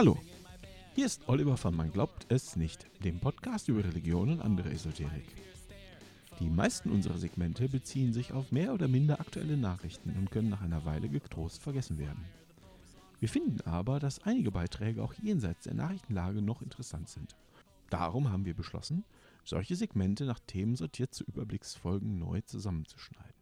Hallo, hier ist Oliver von Man glaubt es nicht, dem Podcast über Religion und andere Esoterik. Die meisten unserer Segmente beziehen sich auf mehr oder minder aktuelle Nachrichten und können nach einer Weile getrost vergessen werden. Wir finden aber, dass einige Beiträge auch jenseits der Nachrichtenlage noch interessant sind. Darum haben wir beschlossen, solche Segmente nach Themen sortiert zu Überblicksfolgen neu zusammenzuschneiden.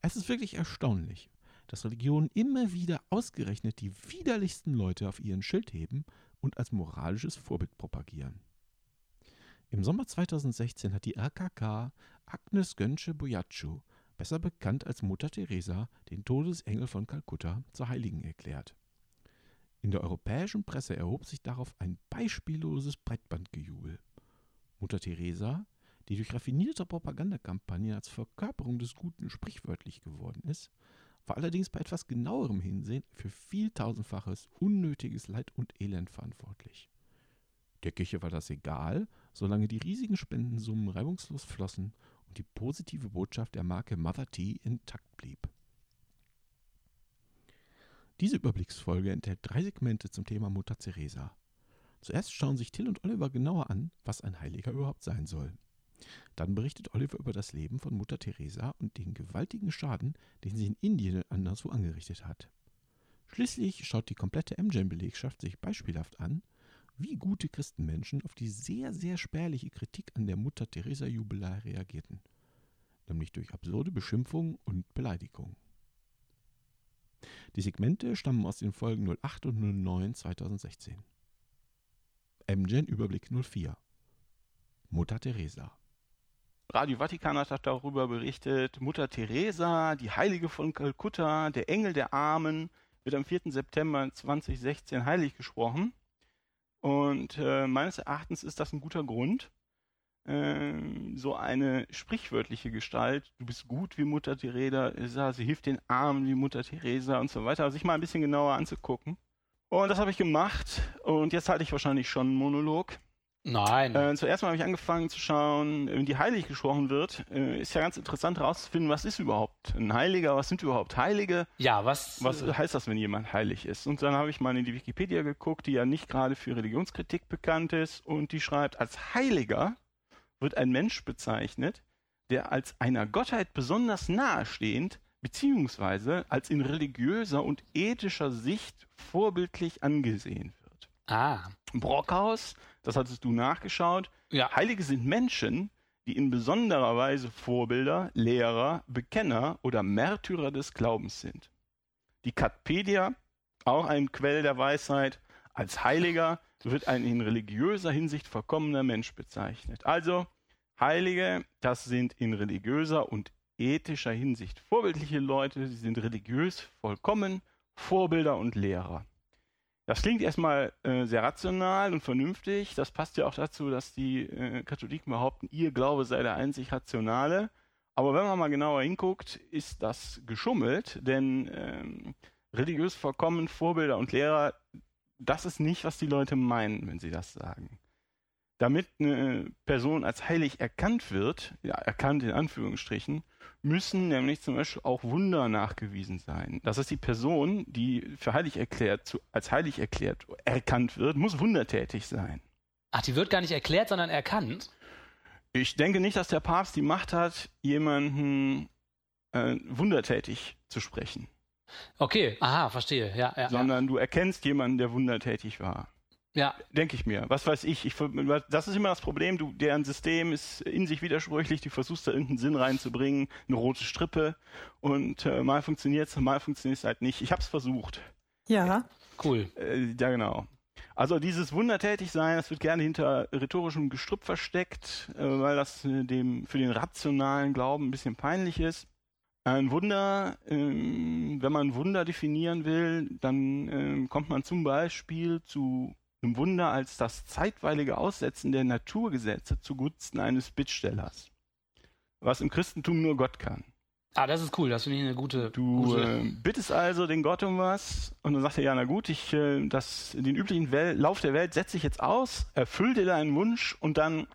Es ist wirklich erstaunlich, dass Religionen immer wieder ausgerechnet die widerlichsten Leute auf ihren Schild heben und als moralisches Vorbild propagieren. Im Sommer 2016 hat die RKK Agnes Gönsche Boyacu, besser bekannt als Mutter Teresa, den Todesengel von Kalkutta, zur Heiligen erklärt. In der europäischen Presse erhob sich darauf ein beispielloses Breitbandgejubel. Mutter Teresa, die durch raffinierte Propagandakampagnen als Verkörperung des Guten sprichwörtlich geworden ist, war allerdings bei etwas genauerem Hinsehen für vieltausendfaches unnötiges Leid und Elend verantwortlich. Der Kirche war das egal, solange die riesigen Spendensummen reibungslos flossen und die positive Botschaft der Marke Mother Tea intakt blieb. Diese Überblicksfolge enthält drei Segmente zum Thema Mutter Teresa. Zuerst schauen sich Till und Oliver genauer an, was ein Heiliger überhaupt sein soll. Dann berichtet Oliver über das Leben von Mutter Teresa und den gewaltigen Schaden, den sie in Indien und anderswo angerichtet hat. Schließlich schaut die komplette MGen-Belegschaft sich beispielhaft an, wie gute Christenmenschen auf die sehr, sehr spärliche Kritik an der Mutter Teresa Jubilei reagierten, nämlich durch absurde Beschimpfungen und Beleidigungen. Die Segmente stammen aus den Folgen 08 und 09 2016. MGen Überblick 04 Mutter Teresa Radio Vatikan hat darüber berichtet, Mutter Teresa, die Heilige von Kalkutta, der Engel der Armen, wird am 4. September 2016 heilig gesprochen. Und äh, meines Erachtens ist das ein guter Grund, äh, so eine sprichwörtliche Gestalt, du bist gut wie Mutter Teresa, sie hilft den Armen wie Mutter Teresa und so weiter, sich mal ein bisschen genauer anzugucken. Und das habe ich gemacht und jetzt halte ich wahrscheinlich schon einen Monolog. Nein. Äh, zuerst mal habe ich angefangen zu schauen, wenn die heilig gesprochen wird, äh, ist ja ganz interessant herauszufinden, was ist überhaupt ein Heiliger, was sind überhaupt Heilige? Ja, was? Was heißt das, wenn jemand heilig ist? Und dann habe ich mal in die Wikipedia geguckt, die ja nicht gerade für Religionskritik bekannt ist und die schreibt, als Heiliger wird ein Mensch bezeichnet, der als einer Gottheit besonders nahestehend beziehungsweise als in religiöser und ethischer Sicht vorbildlich angesehen. Ah. Brockhaus das hattest du nachgeschaut. Ja. Heilige sind Menschen, die in besonderer Weise Vorbilder, Lehrer, Bekenner oder Märtyrer des Glaubens sind. Die Katpedia, auch ein Quell der Weisheit, als Heiliger wird ein in religiöser Hinsicht vollkommener Mensch bezeichnet. Also Heilige, das sind in religiöser und ethischer Hinsicht vorbildliche Leute, sie sind religiös vollkommen, Vorbilder und Lehrer. Das klingt erstmal äh, sehr rational und vernünftig. Das passt ja auch dazu, dass die äh, Katholiken behaupten, ihr Glaube sei der einzig rationale. Aber wenn man mal genauer hinguckt, ist das geschummelt, denn ähm, religiös vollkommen Vorbilder und Lehrer, das ist nicht, was die Leute meinen, wenn sie das sagen damit eine Person als heilig erkannt wird, ja, erkannt in Anführungsstrichen, müssen nämlich zum Beispiel auch Wunder nachgewiesen sein. Das heißt, die Person, die für heilig erklärt, zu, als heilig erklärt, erkannt wird, muss wundertätig sein. Ach, die wird gar nicht erklärt, sondern erkannt? Ich denke nicht, dass der Papst die Macht hat, jemanden äh, wundertätig zu sprechen. Okay, aha, verstehe, ja. ja sondern ja. du erkennst jemanden, der wundertätig war. Ja. Denke ich mir. Was weiß ich. ich. Das ist immer das Problem. Du, deren System ist in sich widersprüchlich. Du versuchst da irgendeinen Sinn reinzubringen. Eine rote Strippe. Und äh, mal funktioniert es, mal funktioniert es halt nicht. Ich habe es versucht. Ja. Cool. Äh, ja, genau. Also dieses Wundertätigsein, das wird gerne hinter rhetorischem Gestrüpp versteckt, äh, weil das äh, dem für den rationalen Glauben ein bisschen peinlich ist. Ein Wunder, ähm, wenn man Wunder definieren will, dann ähm, kommt man zum Beispiel zu einem Wunder als das zeitweilige Aussetzen der Naturgesetze zugunsten eines Bittstellers. Was im Christentum nur Gott kann. Ah, das ist cool, das finde ich eine gute. Du gute... Äh, bittest also den Gott um was und dann sagt er, ja, na gut, ich äh, das, den üblichen Wel Lauf der Welt setze ich jetzt aus, erfüll dir deinen Wunsch und dann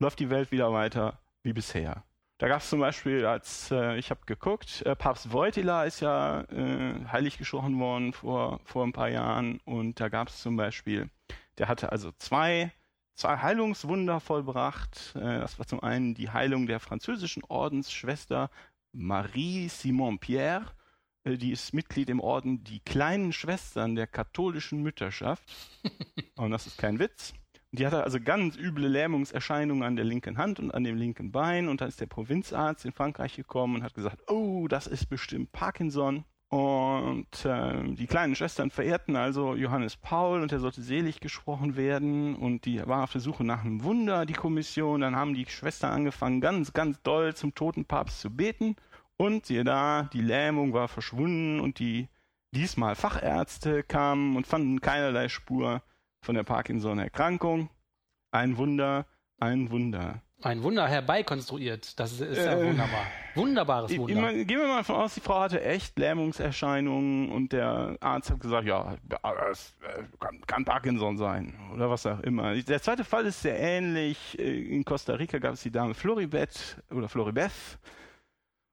läuft die Welt wieder weiter wie bisher. Da gab es zum Beispiel, als äh, ich habe geguckt, äh, Papst Wojtyla ist ja äh, heilig gesprochen worden vor, vor ein paar Jahren und da gab es zum Beispiel, der hatte also zwei, zwei Heilungswunder vollbracht. Äh, das war zum einen die Heilung der französischen Ordensschwester Marie Simon Pierre. Äh, die ist Mitglied im Orden Die kleinen Schwestern der katholischen Mütterschaft. und das ist kein Witz. Die hatte also ganz üble Lähmungserscheinungen an der linken Hand und an dem linken Bein. Und dann ist der Provinzarzt in Frankreich gekommen und hat gesagt, oh, das ist bestimmt Parkinson. Und äh, die kleinen Schwestern verehrten also Johannes Paul und er sollte selig gesprochen werden. Und die war auf der Suche nach einem Wunder, die Kommission. Dann haben die Schwestern angefangen, ganz, ganz doll zum toten Papst zu beten. Und siehe da, die Lähmung war verschwunden und die diesmal Fachärzte kamen und fanden keinerlei Spur von der Parkinson-Erkrankung. Ein Wunder, ein Wunder. Ein Wunder herbeikonstruiert. Das ist, ja äh, wunderbar. Wunderbares Wunder. Immer, gehen wir mal davon aus, die Frau hatte echt Lähmungserscheinungen und der Arzt hat gesagt, ja, es kann, kann, Parkinson sein oder was auch immer. Der zweite Fall ist sehr ähnlich. In Costa Rica gab es die Dame Floribet oder Floribeth.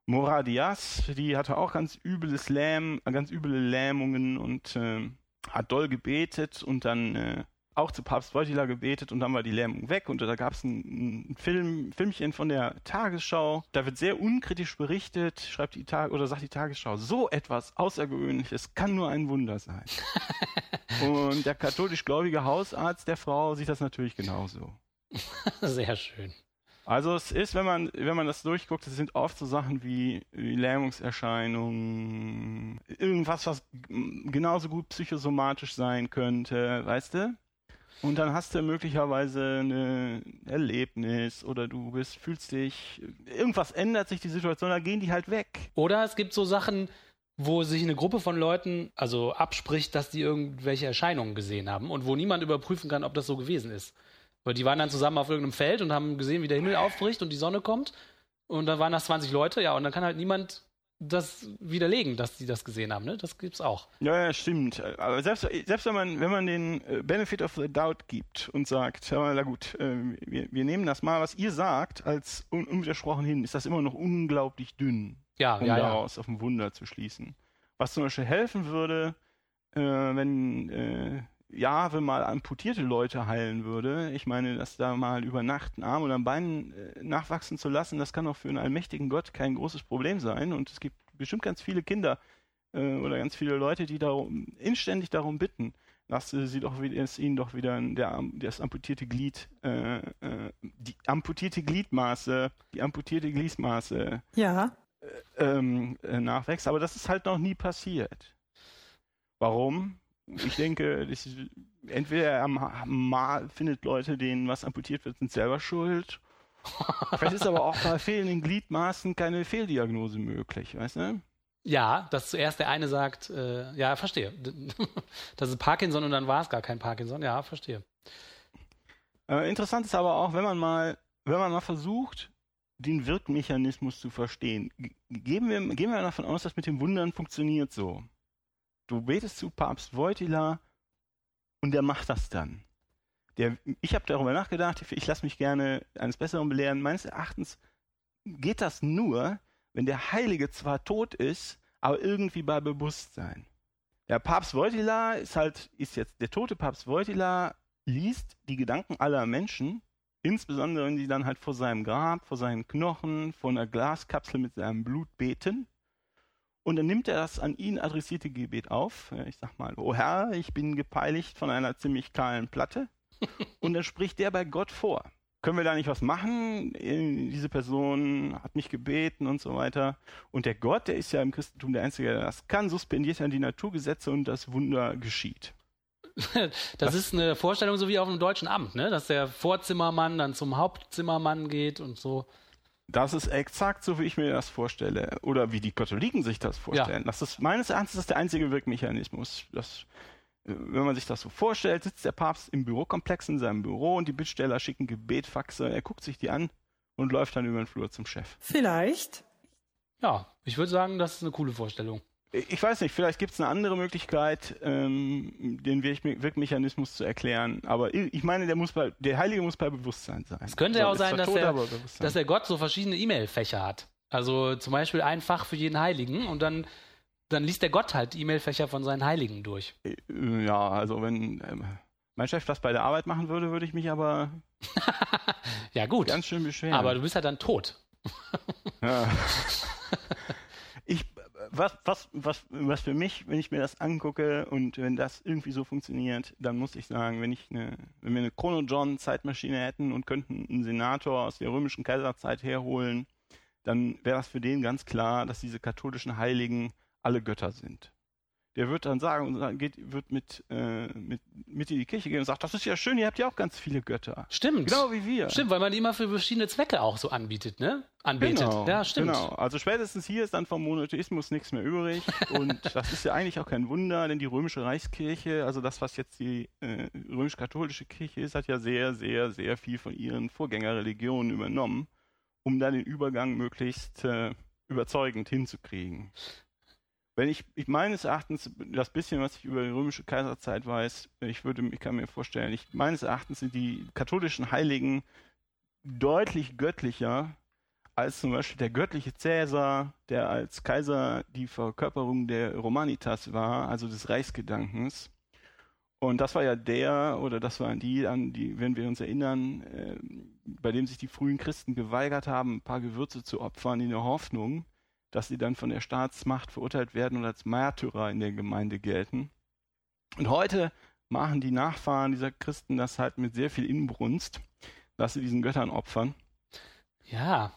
Moradias, die hatte auch ganz übles Lähm, ganz üble Lähmungen und äh, hat doll gebetet und dann äh, auch zu Papst Wojtyla gebetet und dann war die Lähmung weg und da gab es ein, ein, Film, Filmchen von der Tagesschau. Da wird sehr unkritisch berichtet, schreibt die Tag oder sagt die Tagesschau, so etwas Außergewöhnliches kann nur ein Wunder sein. und der katholisch gläubige Hausarzt der Frau sieht das natürlich genauso. Sehr schön. Also es ist, wenn man, wenn man das durchguckt, es sind oft so Sachen wie, wie Lähmungserscheinungen, irgendwas, was genauso gut psychosomatisch sein könnte, weißt du? Und dann hast du möglicherweise ein Erlebnis oder du bist, fühlst dich, irgendwas ändert sich die Situation, da gehen die halt weg. Oder es gibt so Sachen, wo sich eine Gruppe von Leuten also abspricht, dass die irgendwelche Erscheinungen gesehen haben und wo niemand überprüfen kann, ob das so gewesen ist. Weil die waren dann zusammen auf irgendeinem Feld und haben gesehen, wie der Himmel aufbricht und die Sonne kommt. Und da waren das 20 Leute, ja, und dann kann halt niemand das widerlegen, dass die das gesehen haben, ne? Das gibt's auch. Ja, ja, stimmt. Aber selbst, selbst wenn man, wenn man den äh, Benefit of the Doubt gibt und sagt, na gut, äh, wir, wir nehmen das mal, was ihr sagt, als un unwidersprochen hin, ist das immer noch unglaublich dünn, ja, um ja, daraus ja. auf ein Wunder zu schließen. Was zum Beispiel helfen würde, äh, wenn äh, Jahwe mal amputierte Leute heilen würde. Ich meine, dass da mal über Nacht ein Arm oder ein Bein äh, nachwachsen zu lassen, das kann auch für einen allmächtigen Gott kein großes Problem sein. Und es gibt bestimmt ganz viele Kinder äh, oder ganz viele Leute, die darum inständig darum bitten, dass äh, sie doch wieder, es ihnen doch wieder der, das amputierte Glied, äh, äh, die amputierte Gliedmaße, die amputierte Gliedmaße ja. Äh, ähm, nachwächst. Aber das ist halt noch nie passiert. Warum? Ich denke, ist, entweder er mal findet Leute, denen was amputiert wird, sind selber schuld. Vielleicht ist aber auch bei fehlenden Gliedmaßen keine Fehldiagnose möglich, weißt du? Ja, dass zuerst der eine sagt, äh, ja, verstehe. Das ist Parkinson und dann war es gar kein Parkinson. Ja, verstehe. Äh, interessant ist aber auch, wenn man mal, wenn man mal versucht, den Wirkmechanismus zu verstehen. Geben wir, gehen wir davon aus, dass mit dem Wundern funktioniert so. Du betest zu Papst Wojtyla und der macht das dann. Der, ich habe darüber nachgedacht, ich lasse mich gerne eines Besseren belehren. Meines Erachtens geht das nur, wenn der Heilige zwar tot ist, aber irgendwie bei Bewusstsein. Der Papst Wojtyla ist halt, ist jetzt der tote Papst Wojtyla, liest die Gedanken aller Menschen, insbesondere wenn die dann halt vor seinem Grab, vor seinen Knochen, vor einer Glaskapsel mit seinem Blut beten. Und dann nimmt er das an ihn adressierte Gebet auf. Ich sag mal, oh Herr, ich bin gepeinigt von einer ziemlich kahlen Platte. Und dann spricht der bei Gott vor. Können wir da nicht was machen? Diese Person hat mich gebeten und so weiter. Und der Gott, der ist ja im Christentum der Einzige, der das kann, suspendiert dann die Naturgesetze und das Wunder geschieht. Das, das, ist eine Vorstellung so wie auf einem deutschen Amt, ne? dass der Vorzimmermann dann zum Hauptzimmermann geht und so. Das ist exakt so, wie ich mir das vorstelle. Oder wie die Katholiken sich das vorstellen. Ja. Das ist meines Erachtens das der einzige Wirkmechanismus. Das, äh, wenn man sich das so vorstellt, sitzt der Papst im Bürokomplex in seinem Büro und die Bittsteller schicken Gebetfaxe. Er guckt sich die an und läuft dann über den Flur zum Chef. Vielleicht. Ja, ich würde sagen, das ist eine coole Vorstellung. Ich weiß nicht, vielleicht gibt es eine andere Möglichkeit, ähm, den Wirkmechanismus zu erklären. Aber ich meine, der, muss bei, der Heilige muss bei Bewusstsein sein. Es könnte ja auch sein, dass, tot, der, dass der Gott so verschiedene E-Mail-Fächer hat. Also zum Beispiel ein Fach für jeden Heiligen und dann, dann liest der Gott halt E-Mail-Fächer von seinen Heiligen durch. Äh, ja, also wenn ähm, mein Chef das bei der Arbeit machen würde, würde ich mich aber ja, gut. ganz schön beschweren. Aber du bist halt dann tot. ja. Was, was, was, was für mich, wenn ich mir das angucke und wenn das irgendwie so funktioniert, dann muss ich sagen, wenn ich eine, wenn wir eine Chrono John Zeitmaschine hätten und könnten einen Senator aus der römischen Kaiserzeit herholen, dann wäre das für den ganz klar, dass diese katholischen Heiligen alle Götter sind der wird dann sagen und geht, wird mit, äh, mit, mit in die Kirche gehen und sagt, das ist ja schön, ihr habt ja auch ganz viele Götter. Stimmt. Genau wie wir. Stimmt, weil man die immer für verschiedene Zwecke auch so anbietet, ne? Anbetet. Genau, ja, stimmt. Genau. Also spätestens hier ist dann vom Monotheismus nichts mehr übrig. und das ist ja eigentlich auch kein Wunder, denn die römische Reichskirche, also das, was jetzt die äh, römisch-katholische Kirche ist, hat ja sehr, sehr, sehr viel von ihren Vorgängerreligionen übernommen, um dann den Übergang möglichst äh, überzeugend hinzukriegen. Wenn ich, ich meines Erachtens, das bisschen, was ich über die römische Kaiserzeit weiß, ich würde, ich kann mir vorstellen, ich, meines Erachtens sind die katholischen Heiligen deutlich göttlicher als zum Beispiel der göttliche Cäsar, der als Kaiser die Verkörperung der Romanitas war, also des Reichsgedankens. Und das war ja der, oder das waren die, an die, wenn wir uns erinnern, äh, bei dem sich die frühen Christen geweigert haben, ein paar Gewürze zu opfern in der Hoffnung, dass sie dann von der Staatsmacht verurteilt werden und als Märtyrer in der Gemeinde gelten. Und heute machen die Nachfahren dieser Christen das halt mit sehr viel Inbrunst, dass sie diesen Göttern opfern. Ja.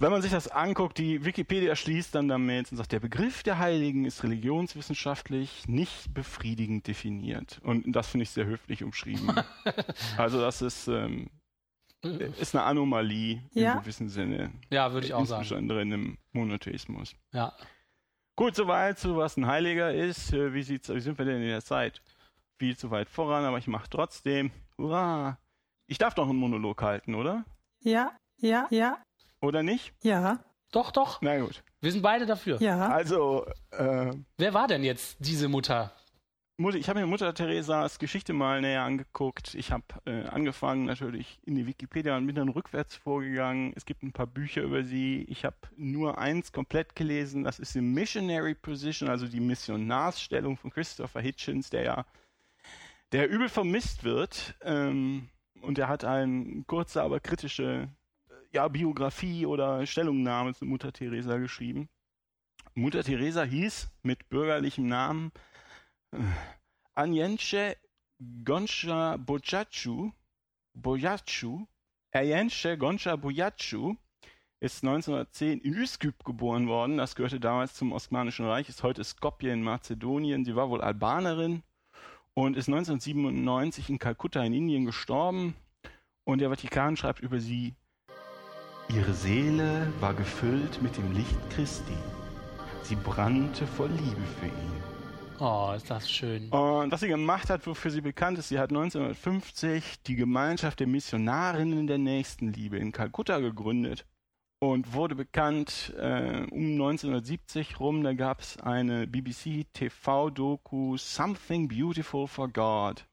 Wenn man sich das anguckt, die Wikipedia schließt dann damit und sagt, der Begriff der Heiligen ist religionswissenschaftlich nicht befriedigend definiert. Und das finde ich sehr höflich umschrieben. also das ist ähm, ist eine Anomalie ja. im gewissen Sinne. Ja, würde ich auch sagen. Insbesondere in einem Monotheismus. Ja. Gut, soweit zu was ein Heiliger ist. Äh, wie, sieht's, wie sind wir denn in der Zeit? Viel zu weit voran, aber ich mache trotzdem. Hurra! Ich darf doch einen Monolog halten, oder? Ja, ja, ja. Oder nicht? Ja. Doch, doch. Na gut. Wir sind beide dafür. Ja. Also, äh, Wer war denn jetzt diese Mutter? Ich habe mir Mutter Theresas Geschichte mal näher angeguckt. Ich habe äh, angefangen natürlich in die Wikipedia und bin dann rückwärts vorgegangen. Es gibt ein paar Bücher über sie. Ich habe nur eins komplett gelesen. Das ist die Missionary Position, also die Missionarsstellung von Christopher Hitchens, der ja der übel vermisst wird. Ähm, und er hat eine kurze, aber kritische äh, ja, Biografie oder Stellungnahme zu Mutter Teresa geschrieben. Mutter Teresa hieß mit bürgerlichem Namen Anienche Gonsha Bojachu, Bojachu, Anienche Gonsha Bojachu ist 1910 in Üsküp geboren worden. Das gehörte damals zum Osmanischen Reich, ist heute Skopje in Mazedonien. Sie war wohl Albanerin und ist 1997 in Kalkutta in Indien gestorben. Und der Vatikan schreibt über sie, ihre Seele war gefüllt mit dem Licht Christi. Sie brannte vor Liebe für ihn. Oh, ist das schön. Und was sie gemacht hat, wofür sie bekannt ist, sie hat 1950 die Gemeinschaft der Missionarinnen der Nächstenliebe in Kalkutta gegründet und wurde bekannt äh, um 1970 rum. Da gab es eine BBC-TV-Doku Something Beautiful for God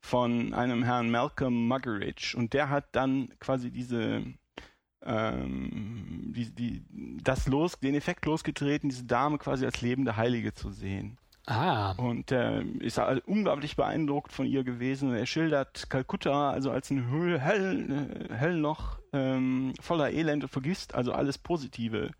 von einem Herrn Malcolm Muggeridge und der hat dann quasi diese ähm, die, die, das los, den Effekt losgetreten, diese Dame quasi als lebende Heilige zu sehen. Ah. Und äh, ist unglaublich beeindruckt von ihr gewesen. Er schildert Kalkutta also als ein Höhl, hell, äh, Hellloch ähm, voller Elend und vergisst also alles Positive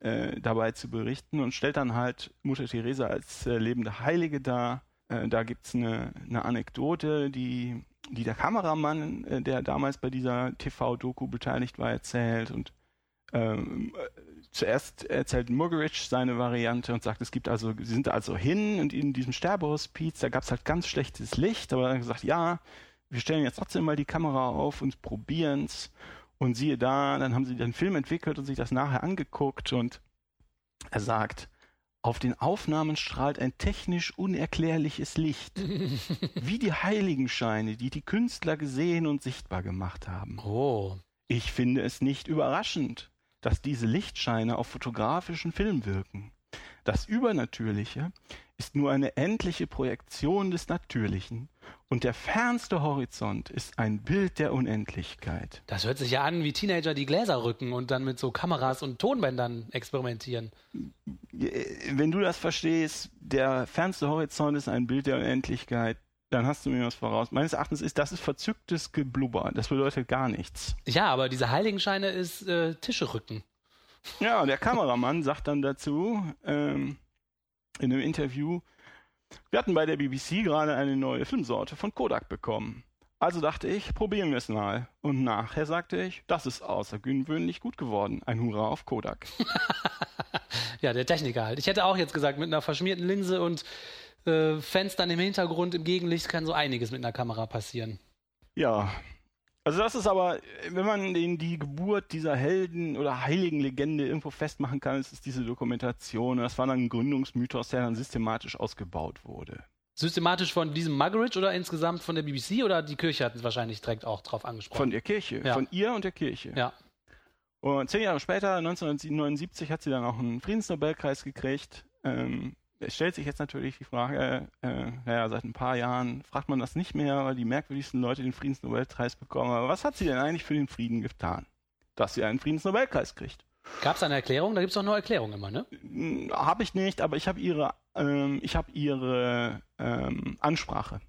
äh, dabei zu berichten und stellt dann halt Mutter Teresa als äh, lebende Heilige dar. Äh, da gibt es eine, eine Anekdote, die, die der Kameramann, äh, der damals bei dieser TV-Doku beteiligt war, erzählt und ähm, zuerst erzählt Muggeridge seine Variante und sagt, es gibt also, sie sind also hin und in diesem Sterbehospiz, da gab es halt ganz schlechtes Licht, aber er hat gesagt, ja, wir stellen jetzt trotzdem mal die Kamera auf und probieren es. Und siehe da, dann haben sie den Film entwickelt und sich das nachher angeguckt und er sagt, auf den Aufnahmen strahlt ein technisch unerklärliches Licht, wie die Heiligenscheine, die die Künstler gesehen und sichtbar gemacht haben. Oh. Ich finde es nicht überraschend, dass diese Lichtscheine auf fotografischen Film wirken. Das Übernatürliche ist nur eine endliche Projektion des Natürlichen und der fernste Horizont ist ein Bild der Unendlichkeit. Das hört sich ja an, wie Teenager die Gläser rücken und dann mit so Kameras und Tonbändern experimentieren. Wenn du das verstehst, der fernste Horizont ist ein Bild der Unendlichkeit, dann hast du mir was voraus. Meines Erachtens ist das ist verzücktes Geblubber. Das bedeutet gar nichts. Ja, aber diese Heiligenscheine ist äh, Tische rücken. Ja, und der Kameramann sagt dann dazu ähm, in einem Interview, wir hatten bei der BBC gerade eine neue Filmsorte von Kodak bekommen. Also dachte ich, probieren wir es mal. Und nachher sagte ich, das ist außergewöhnlich gut geworden. Ein Hurra auf Kodak. ja, der Techniker halt. Ich hätte auch jetzt gesagt, mit einer verschmierten Linse und äh, Fenstern im Hintergrund, im Gegenlicht kann so einiges mit einer Kamera passieren. Ja, also das ist aber, wenn man den, die Geburt dieser Helden oder heiligen Legende irgendwo festmachen kann, ist es diese Dokumentation. Das war dann ein Gründungsmythos, der dann systematisch ausgebaut wurde. Systematisch von diesem Muggeridge oder insgesamt von der BBC oder die Kirche hat es wahrscheinlich direkt auch drauf angesprochen? Von der Kirche, ja. von ihr und der Kirche. Ja. Und zehn Jahre später, 1979, hat sie dann auch einen Friedensnobelpreis gekriegt. Ähm, es stellt sich jetzt natürlich die Frage, äh, naja, seit ein paar Jahren fragt man das nicht mehr, weil die merkwürdigsten Leute den Friedensnobelpreis bekommen. Aber was hat sie denn eigentlich für den Frieden getan, dass sie einen Friedensnobelpreis kriegt? Gab es eine Erklärung? Da gibt es doch nur Erklärungen immer, ne? Hm, habe ich nicht, aber ich habe ihre, ähm, ich habe ihre ähm, Ansprache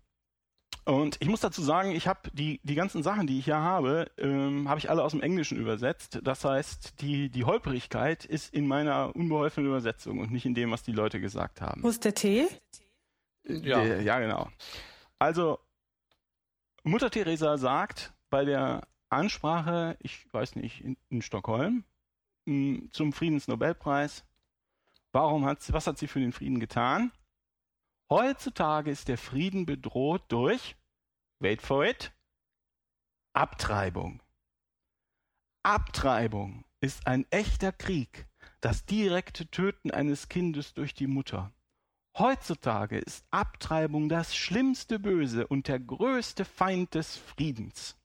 und ich muss dazu sagen, ich habe die, die ganzen Sachen, die ich hier habe, ähm, habe ich alle aus dem Englischen übersetzt. Das heißt, die, die Holprigkeit ist in meiner unbeholfenen Übersetzung und nicht in dem, was die Leute gesagt haben. Wo ist der Tee? Ja, der, ja genau. Also, Mutter Teresa sagt bei der Ansprache, ich weiß nicht, in, in Stockholm, hm, zum Friedensnobelpreis, warum hat sie, was hat sie für den Frieden getan? Heutzutage ist der Frieden bedroht durch, wait for it, Abtreibung. Abtreibung ist ein echter Krieg, das direkte Töten eines Kindes durch die Mutter. Heutzutage ist Abtreibung das schlimmste Böse und der größte Feind des Friedens.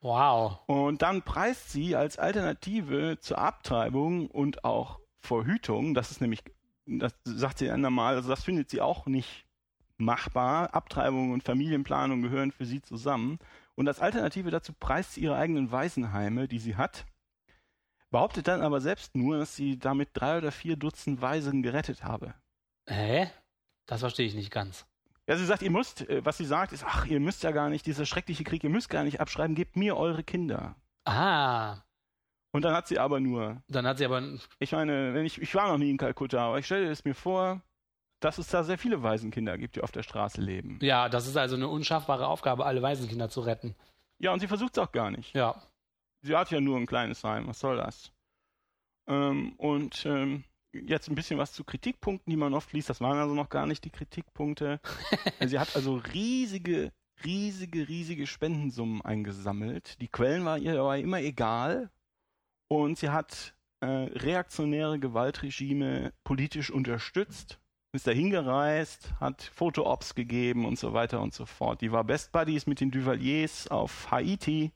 Wow. Und dann preist sie als Alternative zur Abtreibung und auch Verhütung, das ist nämlich das sagt sie einmal, also das findet sie auch nicht machbar. Abtreibung und Familienplanung gehören für sie zusammen. Und als Alternative dazu preist sie ihre eigenen Waisenheime, die sie hat, behauptet dann aber selbst nur, dass sie damit drei oder vier Dutzend Waisen gerettet habe. Hä? Das verstehe ich nicht ganz. Ja, sie sagt, ihr müsst, äh, was sie sagt, ist, ach, ihr müsst ja gar nicht, dieser schreckliche Krieg, ihr müsst gar nicht abschreiben, gebt mir eure Kinder. Ah, und dann hat sie aber nur. Dann hat sie aber. Ich meine, wenn ich, ich war noch nie in Kalkutta, aber ich stelle es mir vor, dass es da sehr viele Waisenkinder gibt, die auf der Straße leben. Ja, das ist also eine unschaffbare Aufgabe, alle Waisenkinder zu retten. Ja, und sie versucht es auch gar nicht. Ja. Sie hat ja nur ein kleines Heim, was soll das? Ähm, und ähm, jetzt ein bisschen was zu Kritikpunkten, die man oft liest. Das waren also noch gar nicht die Kritikpunkte. sie hat also riesige, riesige, riesige Spendensummen eingesammelt. Die Quellen waren ihr dabei immer egal. Und sie hat äh, reaktionäre Gewaltregime politisch unterstützt, ist da hingereist, hat Fotoops gegeben und so weiter und so fort. Die war Best Buddies mit den Duvaliers auf Haiti,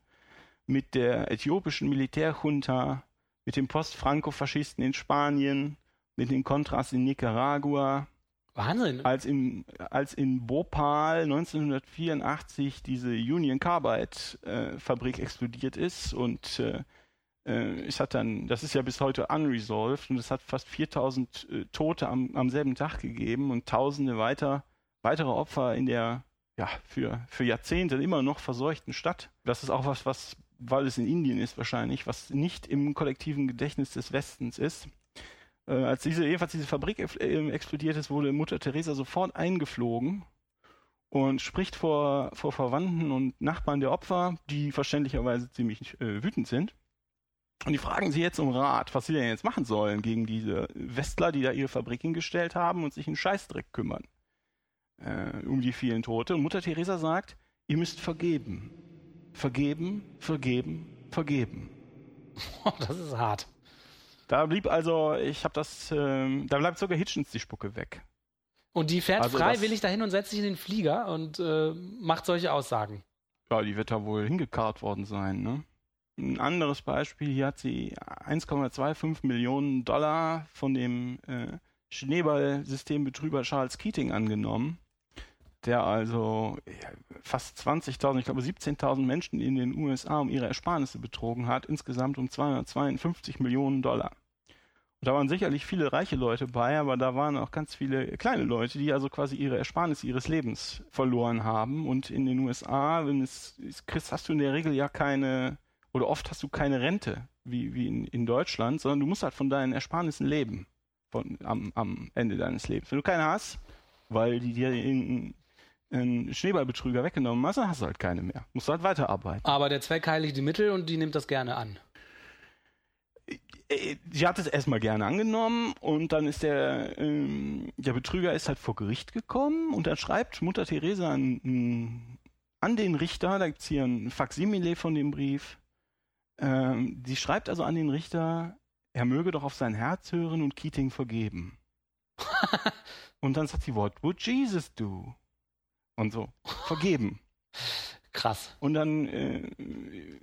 mit der äthiopischen Militärjunta, mit den Post-Franco-Faschisten in Spanien, mit den Contras in Nicaragua. Wahnsinn. Als in, als in Bhopal 1984 diese Union Carbide äh, Fabrik explodiert ist und äh, es hat dann, das ist ja bis heute unresolved und es hat fast 4000 äh, Tote am, am selben Tag gegeben und tausende weiter, weitere Opfer in der, ja, für, für Jahrzehnte immer noch verseuchten Stadt. Das ist auch was, was, weil es in Indien ist wahrscheinlich, was nicht im kollektiven Gedächtnis des Westens ist. Äh, als diese, jedenfalls diese Fabrik äh, explodiert ist, wurde Mutter Teresa sofort eingeflogen und spricht vor, vor Verwandten und Nachbarn der Opfer, die verständlicherweise ziemlich äh, wütend sind und die fragen sie jetzt um Rat, was sie denn jetzt machen sollen gegen diese Westler, die da ihre Fabrik hingestellt haben und sich einen Scheißdreck kümmern. Äh, um die vielen Tote. Und Mutter Teresa sagt, ihr müsst vergeben. Vergeben, vergeben, vergeben. das ist hart. Da blieb also, ich habe das, äh, da bleibt sogar Hitchens die Spucke weg. Und die fährt also freiwillig dahin und setzt sich in den Flieger und äh, macht solche Aussagen. Ja, die wird da wohl hingekarrt worden sein, ne? Ein anderes Beispiel, hier hat sie 1,25 Millionen Dollar von dem äh, Schneeballsystembetrüger Charles Keating angenommen, der also fast 20.000, ich glaube 17.000 Menschen in den USA um ihre Ersparnisse betrogen hat, insgesamt um 252 Millionen Dollar. Und da waren sicherlich viele reiche Leute bei, aber da waren auch ganz viele kleine Leute, die also quasi ihre Ersparnisse ihres Lebens verloren haben. Und in den USA, wenn es kriegst, hast du in der Regel ja keine, oder oft hast du keine Rente, wie, wie in, in Deutschland, sondern du musst halt von deinen Ersparnissen leben von, am, am Ende deines Lebens. Wenn du keine hast, weil die dir in, einen Schneeballbetrüger weggenommen hast, dann hast du halt keine mehr. Musst halt weiterarbeiten. Aber der Zweck heiligt die Mittel und die nimmt das gerne an. Sie hat es erstmal gerne angenommen und dann ist der, ähm, der Betrüger ist halt vor Gericht gekommen und dann schreibt Mutter Teresa an, an den Richter, da gibt es hier ein Faksimile von dem Brief, ähm, sie schreibt also an den Richter, er möge doch auf sein Herz hören und Keating vergeben. und dann sagt sie, what would Jesus do? Und so, vergeben. Krass. Und dann äh,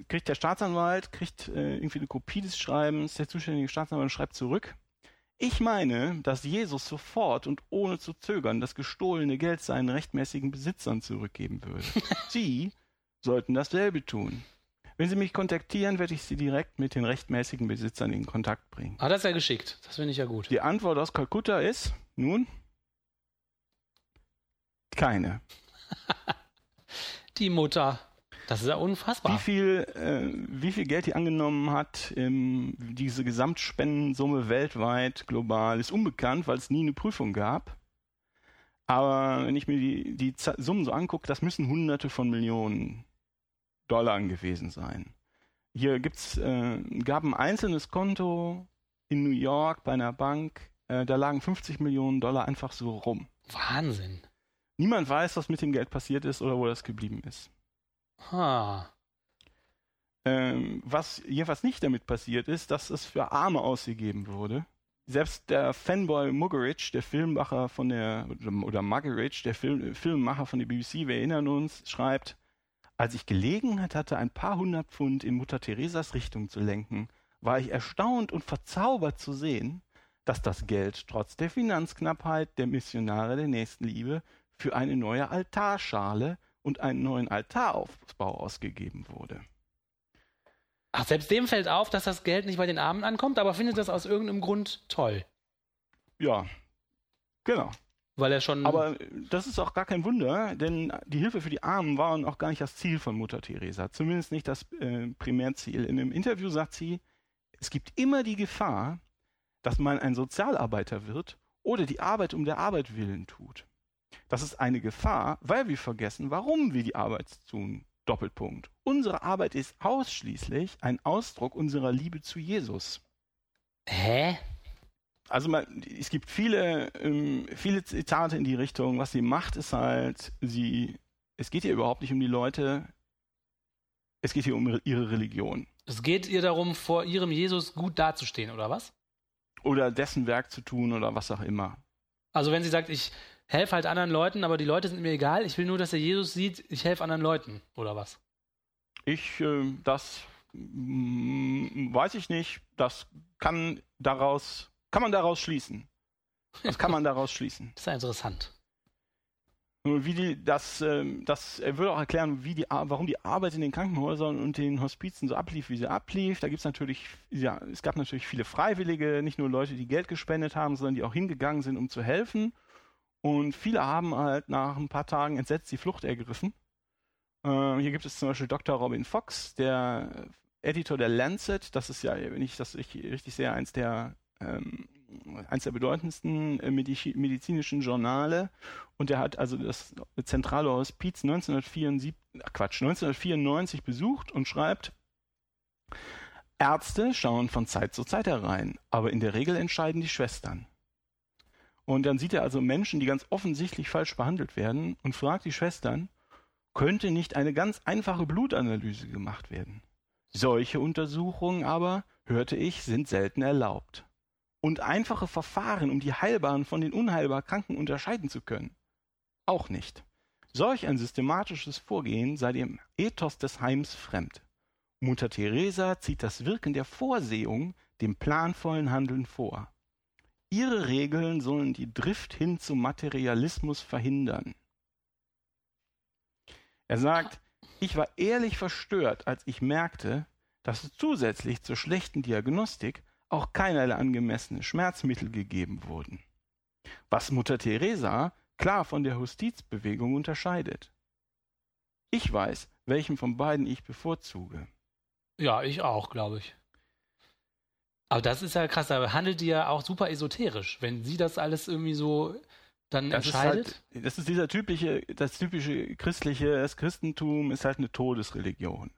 kriegt der Staatsanwalt, kriegt äh, irgendwie eine Kopie des Schreibens, der zuständige Staatsanwalt schreibt zurück. Ich meine, dass Jesus sofort und ohne zu zögern das gestohlene Geld seinen rechtmäßigen Besitzern zurückgeben würde. Sie sollten dasselbe tun. Wenn Sie mich kontaktieren, werde ich Sie direkt mit den rechtmäßigen Besitzern in Kontakt bringen. Ah, das ist ja geschickt. Das finde ich ja gut. Die Antwort aus Kalkutta ist, nun, keine. die Mutter. Das ist ja unfassbar. Wie viel, äh, wie viel Geld die angenommen hat, ähm, diese Gesamtspendensumme weltweit, global, ist unbekannt, weil es nie eine Prüfung gab. Aber wenn ich mir die, die Summen so angucke, das müssen Hunderte von Millionen Dollar gewesen sein. Hier gibt's, äh, gab ein einzelnes Konto in New York bei einer Bank, äh, da lagen 50 Millionen Dollar einfach so rum. Wahnsinn. Niemand weiß, was mit dem Geld passiert ist oder wo das geblieben ist. Ha. Ähm, was jedenfalls nicht damit passiert ist, dass es für Arme ausgegeben wurde. Selbst der Fanboy Muggeridge, der Filmmacher von der, oder Muggeridge, der Film, Filmmacher von der BBC, wir erinnern uns, schreibt, als ich Gelegenheit hatte, ein paar hundert Pfund in Mutter Theresas Richtung zu lenken, war ich erstaunt und verzaubert zu sehen, dass das Geld trotz der Finanzknappheit der Missionare der Nächstenliebe für eine neue Altarschale und einen neuen Altaraufbau ausgegeben wurde. Ach, selbst dem fällt auf, dass das Geld nicht bei den Armen ankommt, aber findet das aus irgendeinem Grund toll. Ja, genau. Weil er schon. Aber das ist auch gar kein Wunder, denn die Hilfe für die Armen war auch gar nicht das Ziel von Mutter Teresa. Zumindest nicht das äh, Primärziel. In einem Interview sagt sie, es gibt immer die Gefahr, dass man ein Sozialarbeiter wird oder die Arbeit um der Arbeit willen tut. Das ist eine Gefahr, weil wir vergessen, warum wir die Arbeit tun. Doppelpunkt. Unsere Arbeit ist ausschließlich ein Ausdruck unserer Liebe zu Jesus. Hä? Also man, es gibt viele, ähm, viele Zitate in die Richtung. Was sie macht, ist halt, sie, es geht ihr überhaupt nicht um die Leute, es geht ihr um ihre Religion. Es geht ihr darum, vor ihrem Jesus gut dazustehen, oder was? Oder dessen Werk zu tun oder was auch immer. Also wenn sie sagt, ich helfe halt anderen Leuten, aber die Leute sind mir egal. Ich will nur, dass der Jesus sieht, ich helfe anderen Leuten, oder was? Ich, äh, das mm, weiß ich nicht. Das kann daraus, kann man daraus schließen. Das kann man daraus schließen. Das ist ja interessant. Wie die, das, äh, das, er würde auch erklären, wie die, warum die Arbeit in den Krankenhäusern und den Hospizen so ablief, wie sie ablief. Da gibt es natürlich, ja, es gab natürlich viele Freiwillige, nicht nur Leute, die Geld gespendet haben, sondern die auch hingegangen sind, um zu helfen. Und viele haben halt nach ein paar Tagen entsetzt die Flucht ergriffen. Äh, hier gibt es zum Beispiel Dr. Robin Fox, der Editor der Lancet. Das ist ja, wenn ich das richtig sehe, eins der, ähm, eins der bedeutendsten äh, medizinischen Journale. Und der hat also das zentrale Hospiz 1974, Quatsch, 1994 besucht und schreibt, Ärzte schauen von Zeit zu Zeit herein, aber in der Regel entscheiden die Schwestern. Und dann sieht er also Menschen, die ganz offensichtlich falsch behandelt werden und fragt die Schwestern, könnte nicht eine ganz einfache Blutanalyse gemacht werden? Solche Untersuchungen aber, hörte ich, sind selten erlaubt. Und einfache Verfahren, um die Heilbaren von den unheilbar Kranken unterscheiden zu können? Auch nicht. Solch ein systematisches Vorgehen sei dem Ethos des Heims fremd. Mutter Teresa zieht das Wirken der Vorsehung dem planvollen Handeln vor. Ihre Regeln sollen die Drift hin zum Materialismus verhindern. Er sagt, ich war ehrlich verstört, als ich merkte, dass zusätzlich zur schlechten Diagnostik auch keinerlei angemessene Schmerzmittel gegeben wurden. Was Mutter Teresa klar von der Justizbewegung unterscheidet. Ich weiß, welchen von beiden ich bevorzuge. Ja, ich auch, glaube ich. Aber das ist ja krass, da handelt die ja auch super esoterisch, wenn sie das alles irgendwie so dann das entscheidet. Ist halt, das ist dieser typische, das typische christliche, das Christentum ist halt eine Todesreligion.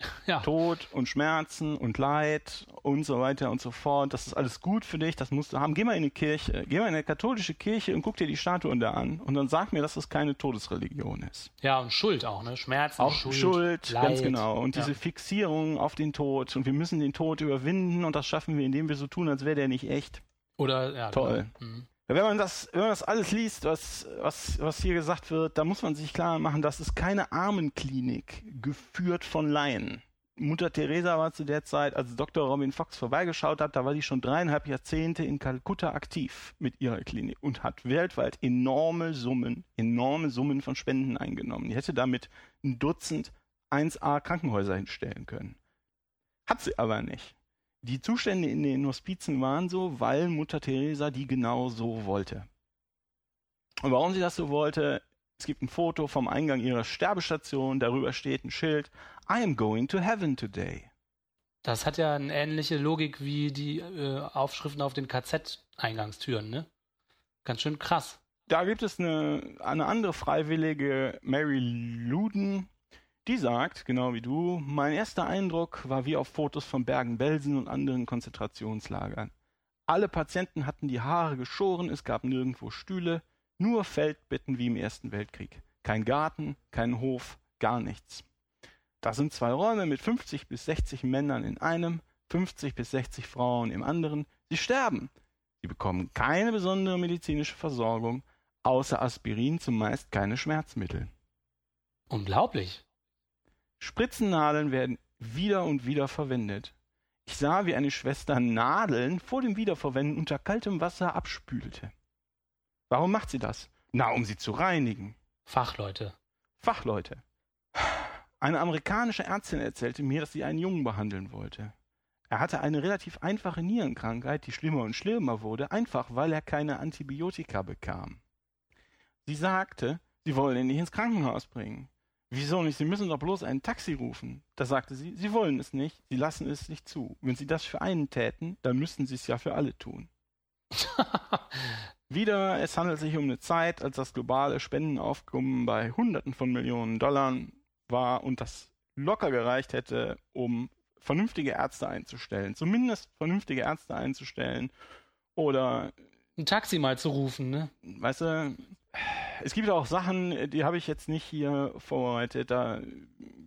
Ja. Tod und Schmerzen und Leid und so weiter und so fort. Das ist alles gut für dich, das musst du haben. Geh mal in die Kirche, geh mal in eine katholische Kirche und guck dir die Statuen da an und dann sag mir, dass das keine Todesreligion ist. Ja, und Schuld auch, ne? Schmerzen, auch Schuld, Schuld Leid. ganz genau. Und ja. diese Fixierung auf den Tod und wir müssen den Tod überwinden und das schaffen wir, indem wir so tun, als wäre der nicht echt. Oder, ja. Toll. Genau. Mhm. Wenn man das, wenn man das alles liest, was, was, was hier gesagt wird, da muss man sich klar machen, das ist keine Armenklinik, geführt von Laien. Mutter Teresa war zu der Zeit, als Dr. Robin Fox vorbeigeschaut hat, da war die schon dreieinhalb Jahrzehnte in Kalkutta aktiv mit ihrer Klinik und hat weltweit enorme Summen, enorme Summen von Spenden eingenommen. Die hätte damit ein Dutzend 1A Krankenhäuser hinstellen können. Hat sie aber nicht. Die Zustände in den Hospizen waren so, weil Mutter Teresa die genau so wollte. Und warum sie das so wollte, es gibt ein Foto vom Eingang ihrer Sterbestation, darüber steht ein Schild, I am going to heaven today. Das hat ja eine ähnliche Logik wie die äh, Aufschriften auf den KZ-Eingangstüren, ne? Ganz schön krass. Da gibt es eine, eine andere Freiwillige, Mary Luden, die sagt, genau wie du, mein erster Eindruck war wie auf Fotos von Bergen-Belsen und anderen Konzentrationslagern. Alle Patienten hatten die Haare geschoren, es gab nirgendwo Stühle, nur Feldbetten wie im Ersten Weltkrieg. Kein Garten, kein Hof, gar nichts. Da sind zwei Räume mit 50 bis 60 Männern in einem, 50 bis 60 Frauen im anderen. Sie sterben. Sie bekommen keine besondere medizinische Versorgung, außer Aspirin zumeist keine Schmerzmittel. Unglaublich. Spritzennadeln werden wieder und wieder verwendet. Ich sah, wie eine Schwester Nadeln vor dem Wiederverwenden unter kaltem Wasser abspülte. Warum macht sie das? Na, um sie zu reinigen. Fachleute. Fachleute. Eine amerikanische Ärztin erzählte mir, dass sie einen Jungen behandeln wollte. Er hatte eine relativ einfache Nierenkrankheit, die schlimmer und schlimmer wurde, einfach weil er keine Antibiotika bekam. Sie sagte, sie wollen ihn nicht ins Krankenhaus bringen. Wieso nicht? Sie müssen doch bloß ein Taxi rufen. Da sagte sie, Sie wollen es nicht, Sie lassen es nicht zu. Wenn Sie das für einen täten, dann müssten Sie es ja für alle tun. Wieder, es handelt sich um eine Zeit, als das globale Spendenaufkommen bei Hunderten von Millionen Dollar war und das locker gereicht hätte, um vernünftige Ärzte einzustellen. Zumindest vernünftige Ärzte einzustellen. Oder ein Taxi mal zu rufen, ne? Weißt du, es gibt auch Sachen, die habe ich jetzt nicht hier vorbereitet. Da,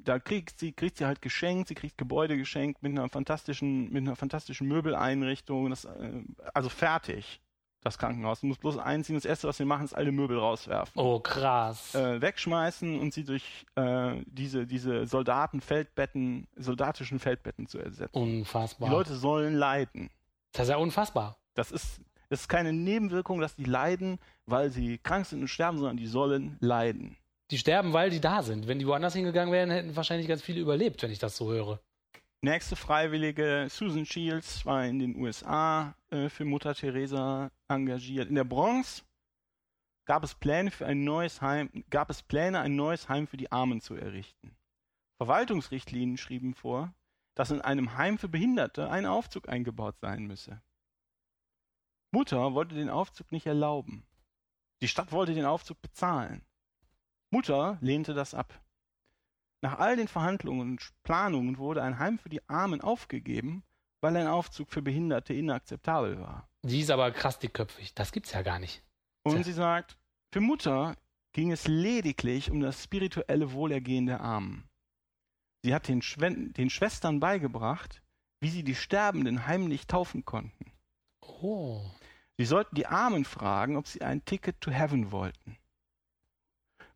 da kriegt sie, kriegt sie halt geschenkt, sie kriegt Gebäude geschenkt mit einer fantastischen, mit einer fantastischen Möbeleinrichtung. Das, äh, also fertig, das Krankenhaus. Du musst bloß einziehen. Das erste, was wir machen, ist alle Möbel rauswerfen. Oh, krass. Äh, wegschmeißen und sie durch äh, diese, diese Soldatenfeldbetten, soldatischen Feldbetten zu ersetzen. Unfassbar. Die Leute sollen leiden. Das ist ja unfassbar. Das ist, das ist keine Nebenwirkung, dass die leiden, weil sie krank sind und sterben, sondern die sollen leiden. Die sterben, weil die da sind. Wenn die woanders hingegangen wären, hätten wahrscheinlich ganz viele überlebt, wenn ich das so höre. Nächste Freiwillige, Susan Shields, war in den USA äh, für Mutter Teresa engagiert. In der Bronx gab es Pläne für ein neues Heim, gab es Pläne, ein neues Heim für die Armen zu errichten. Verwaltungsrichtlinien schrieben vor, dass in einem Heim für Behinderte ein Aufzug eingebaut sein müsse. Mutter wollte den Aufzug nicht erlauben. Die Stadt wollte den Aufzug bezahlen. Mutter lehnte das ab. Nach all den Verhandlungen und Planungen wurde ein Heim für die Armen aufgegeben, weil ein Aufzug für Behinderte inakzeptabel war. Die ist aber krass dickköpfig. Das gibt's ja gar nicht. Und Tja. sie sagt, für Mutter ging es lediglich um das spirituelle Wohlergehen der Armen. Sie hat den, Schwen den Schwestern beigebracht, wie sie die Sterbenden heimlich taufen konnten. Oh. Sie sollten die Armen fragen, ob sie ein Ticket to Heaven wollten.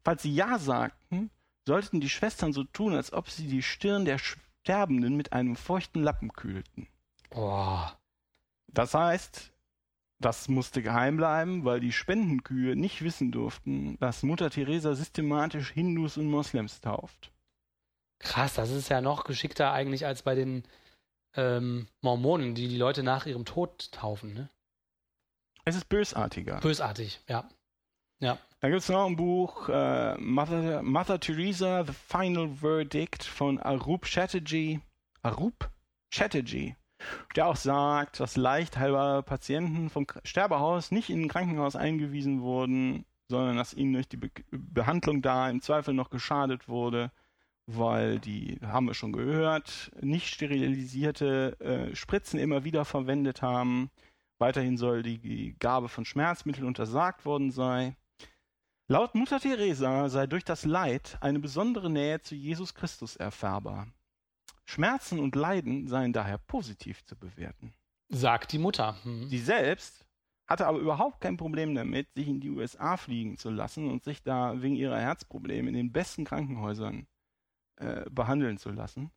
Falls sie Ja sagten, sollten die Schwestern so tun, als ob sie die Stirn der Sterbenden mit einem feuchten Lappen kühlten. Oh. Das heißt, Das musste geheim bleiben, weil die Spendenkühe nicht wissen durften, dass Mutter Teresa systematisch Hindus und Moslems tauft. Krass, das ist ja noch geschickter eigentlich als bei den ähm, Mormonen, die die Leute nach ihrem Tod taufen. Ne? Es ist bösartiger. Bösartig, ja. Ja. Da gibt es noch ein Buch, äh, Mother, Mother Teresa, The Final Verdict von Arup Chatterjee. Arup Chatterjee. Der auch sagt, dass leicht heilbare Patienten vom Sterbehaus nicht in ein Krankenhaus eingewiesen wurden, sondern dass ihnen durch die Be Behandlung da im Zweifel noch geschadet wurde weil die, haben wir schon gehört, nicht sterilisierte äh, Spritzen immer wieder verwendet haben. Weiterhin soll die Gabe von Schmerzmitteln untersagt worden sein. Laut Mutter Teresa sei durch das Leid eine besondere Nähe zu Jesus Christus erfahrbar. Schmerzen und Leiden seien daher positiv zu bewerten. Sagt die Mutter. Hm. Sie selbst hatte aber überhaupt kein Problem damit, sich in die USA fliegen zu lassen und sich da wegen ihrer Herzprobleme in den besten Krankenhäusern äh, behandeln zu lassen.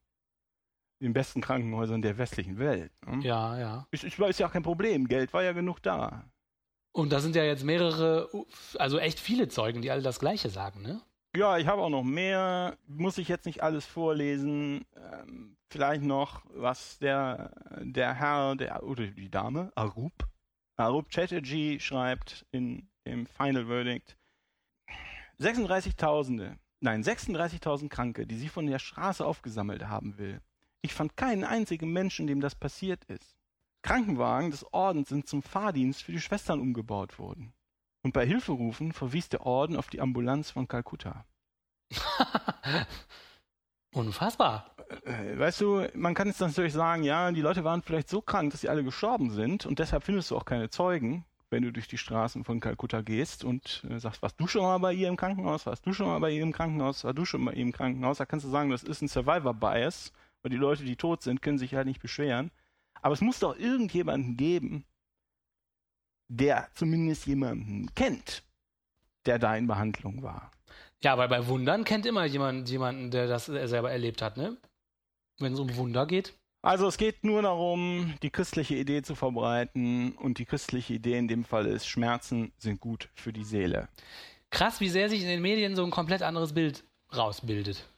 Den besten Krankenhäusern der westlichen Welt. Ne? Ja, ja. Ist, ist ja auch kein Problem. Geld war ja genug da. Und da sind ja jetzt mehrere, also echt viele Zeugen, die alle das Gleiche sagen, ne? Ja, ich habe auch noch mehr. Muss ich jetzt nicht alles vorlesen. Ähm, vielleicht noch, was der, der Herr der, oder die Dame, Arup, Arup Chatterjee schreibt in dem Final Verdict. 36.000 Nein, 36.000 Kranke, die sie von der Straße aufgesammelt haben will. Ich fand keinen einzigen Menschen, dem das passiert ist. Krankenwagen des Ordens sind zum Fahrdienst für die Schwestern umgebaut worden. Und bei Hilferufen verwies der Orden auf die Ambulanz von Kalkutta. Unfassbar. Äh, weißt du, man kann jetzt natürlich sagen, ja, die Leute waren vielleicht so krank, dass sie alle gestorben sind und deshalb findest du auch keine Zeugen wenn du durch die Straßen von Kalkutta gehst und äh, sagst, warst du schon mal bei ihr im Krankenhaus, warst du schon mal bei ihr im Krankenhaus, warst du schon mal bei ihr im Krankenhaus, da kannst du sagen, das ist ein Survivor-Bias, weil die Leute, die tot sind, können sich halt nicht beschweren. Aber es muss doch irgendjemanden geben, der zumindest jemanden kennt, der da in Behandlung war. Ja, weil bei Wundern kennt immer jemand jemanden, der das selber erlebt hat, ne? Wenn es um Wunder geht. Also es geht nur darum, die christliche Idee zu verbreiten und die christliche Idee in dem Fall ist, Schmerzen sind gut für die Seele. Krass, wie sehr sich in den Medien so ein komplett anderes Bild rausbildet.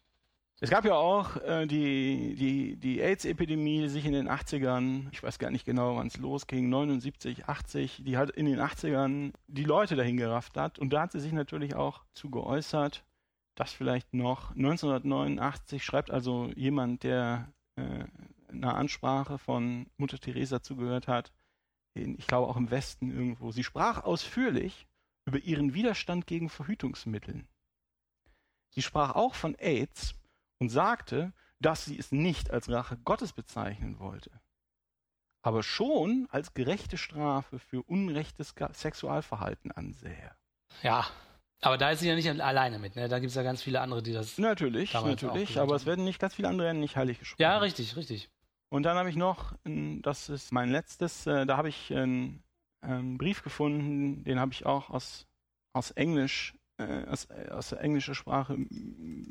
Es gab ja auch äh, die, die, die AIDS-Epidemie, die sich in den 80ern, ich weiß gar nicht genau, wann es losging, 79, 80, die halt in den 80ern die Leute dahin gerafft hat. Und da hat sie sich natürlich auch zu geäußert. Das vielleicht noch. 1989 schreibt also jemand, der äh, einer Ansprache von Mutter Teresa zugehört hat, in, ich glaube auch im Westen irgendwo. Sie sprach ausführlich über ihren Widerstand gegen Verhütungsmitteln. Sie sprach auch von AIDS und sagte, dass sie es nicht als Rache Gottes bezeichnen wollte, aber schon als gerechte Strafe für unrechtes Sexualverhalten ansähe. Ja, aber da ist sie ja nicht alleine mit, ne? Da gibt es ja ganz viele andere, die das. Natürlich, natürlich, aber es werden nicht ganz viele andere nicht heilig gesprochen. Ja, richtig, richtig. Und dann habe ich noch, das ist mein letztes, äh, da habe ich einen, einen, Brief gefunden, den habe ich auch aus, aus Englisch, äh, aus, aus der englischen Sprache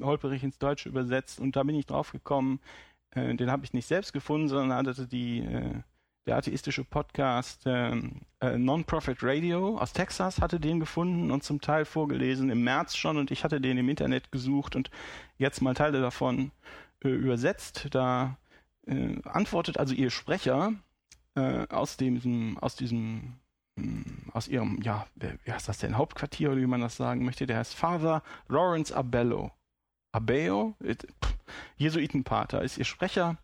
holperig ins Deutsche übersetzt und da bin ich drauf gekommen, äh, den habe ich nicht selbst gefunden, sondern hatte die, der atheistische Podcast ähm, Non-Profit Radio aus Texas hatte den gefunden und zum Teil vorgelesen im März schon und ich hatte den im Internet gesucht und jetzt mal Teile davon übersetzt. Da äh, antwortet also ihr Sprecher äh, aus diesem, aus diesem, aus ihrem, ja, wie heißt das denn, Hauptquartier oder wie man das sagen möchte, der heißt Father Lawrence Abello. Abeo, Jesuitenpater, ist ihr Sprecher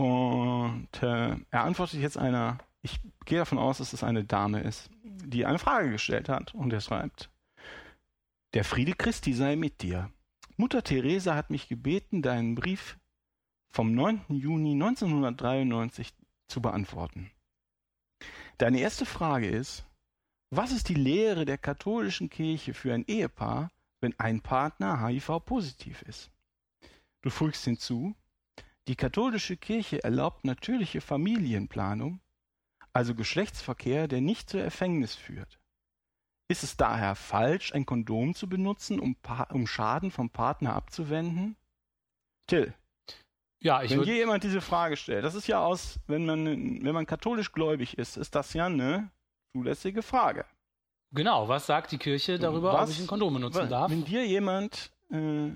und äh, er antwortet jetzt einer, ich gehe davon aus, dass es eine Dame ist, die eine Frage gestellt hat und er schreibt, der Friede Christi sei mit dir. Mutter Teresa hat mich gebeten, deinen Brief vom 9. Juni 1993 zu beantworten. Deine erste Frage ist, was ist die Lehre der katholischen Kirche für ein Ehepaar, wenn ein Partner HIV-positiv ist? Du fügst hinzu, die katholische Kirche erlaubt natürliche Familienplanung, also Geschlechtsverkehr, der nicht zur Erfängnis führt. Ist es daher falsch, ein Kondom zu benutzen, um, um Schaden vom Partner abzuwenden? Till, ja, ich wenn hier jemand diese Frage stellt, das ist ja aus, wenn man, wenn man katholisch gläubig ist, ist das ja, ne? zulässige Frage. Genau, was sagt die Kirche darüber, Was- ob ich ein Kondom benutzen darf? Wenn dir jemand, äh,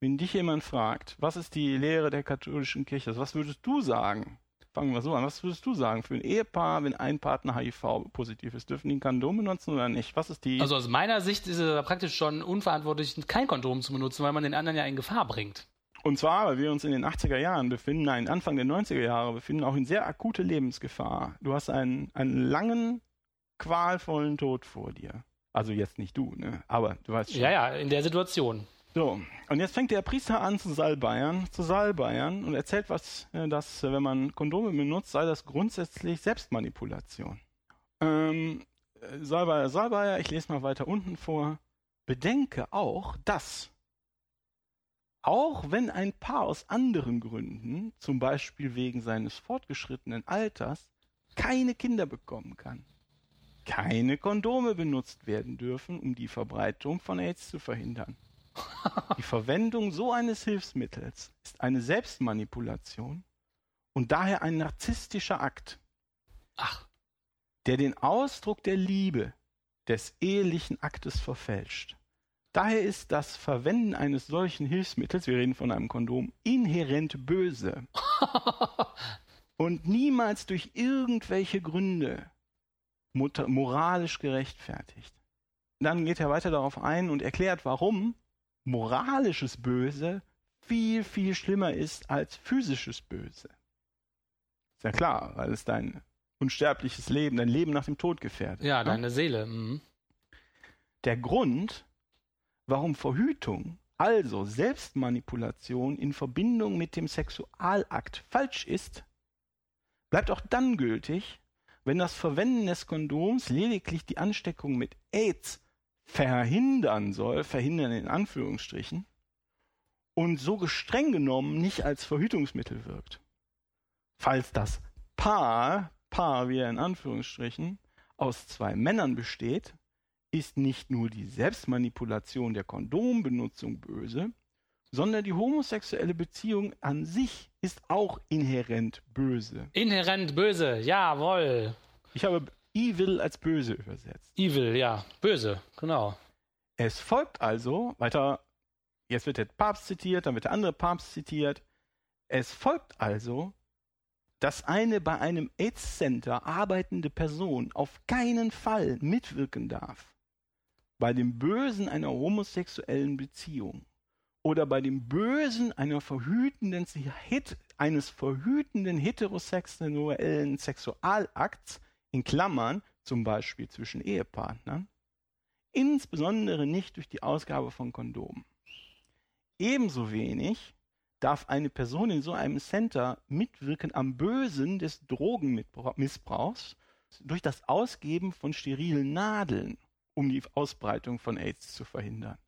wenn dich jemand fragt, was ist die Lehre der katholischen Kirche, also was würdest du sagen? Fangen wir so an. Was würdest du sagen für ein Ehepaar, wenn ein Partner HIV-positiv ist? Dürfen die ein Kondom benutzen oder nicht? Was ist die? Also aus meiner Sicht ist es praktisch schon unverantwortlich, kein Kondom zu benutzen, weil man den anderen ja in Gefahr bringt. Und zwar, weil wir uns in den 80er Jahren befinden, nein, Anfang der 90er Jahre befinden, auch in sehr akute Lebensgefahr. Du hast einen, einen langen, qualvollen Tod vor dir. Also jetzt nicht du, ne? Aber du weißt schon. Ja, ja, in der Situation. So, und jetzt fängt der Priester an zu salbeiern, zu salbeiern und erzählt was, äh, dass wenn man Kondome benutzt, sei das grundsätzlich Selbstmanipulation. Ähm, äh, Salbeier, Salbeier, ich lese mal weiter unten vor. Bedenke auch, dass auch wenn ein Paar aus anderen Gründen, zum Beispiel wegen seines fortgeschrittenen Alters, keine Kinder bekommen kann, keine Kondome benutzt werden dürfen, um die Verbreitung von AIDS zu verhindern. Die Verwendung so eines Hilfsmittels ist eine Selbstmanipulation und daher ein narzisstischer Akt, Ach, der den Ausdruck der Liebe des ehelichen Aktes verfälscht. Daher ist das Verwenden eines solchen Hilfsmittels, wir reden von einem Kondom, inhärent böse und niemals durch irgendwelche Gründe moralisch gerechtfertigt. Dann geht er weiter darauf ein und erklärt, warum moralisches Böse viel, viel schlimmer ist als physisches Böse. Ist ja klar, weil es dein unsterbliches Leben, dein Leben nach dem Tod gefährdet. ja, ne? deine Seele. Mhm. Der Grund, warum Verhütung, also Selbstmanipulation in Verbindung mit dem Sexualakt falsch ist, bleibt auch dann gültig, wenn das Verwenden des Kondoms lediglich die Ansteckung mit AIDS verhindern soll, verhindern in Anführungsstrichen, und so gestreng genommen nicht als Verhütungsmittel wirkt. Falls das Paar, Paar wieder in Anführungsstrichen, aus zwei Männern besteht, ist nicht nur die Selbstmanipulation der Kondombenutzung böse, sondern die homosexuelle Beziehung an sich ist auch inhärent böse. Inhärent böse, jawohl. Ich habe evil als böse übersetzt. Evil, ja. Böse, genau. Es folgt also, weiter, jetzt wird der Papst zitiert, dann wird der andere Papst zitiert. Es folgt also, dass eine bei einem AIDS-Center arbeitende Person auf keinen Fall mitwirken darf bei dem Bösen einer homosexuellen Beziehung oder bei dem Bösen einer verhütenden, eines verhütenden heterosexuellen Sexualakts, in Klammern, zum Beispiel zwischen Ehepartnern, insbesondere nicht durch die Ausgabe von Kondomen. Ebenso wenig darf eine Person in so einem Center mitwirken am Bösen des Drogenmissbrauchs durch das Ausgeben von sterilen Nadeln, um die Ausbreitung von AIDS zu verhindern.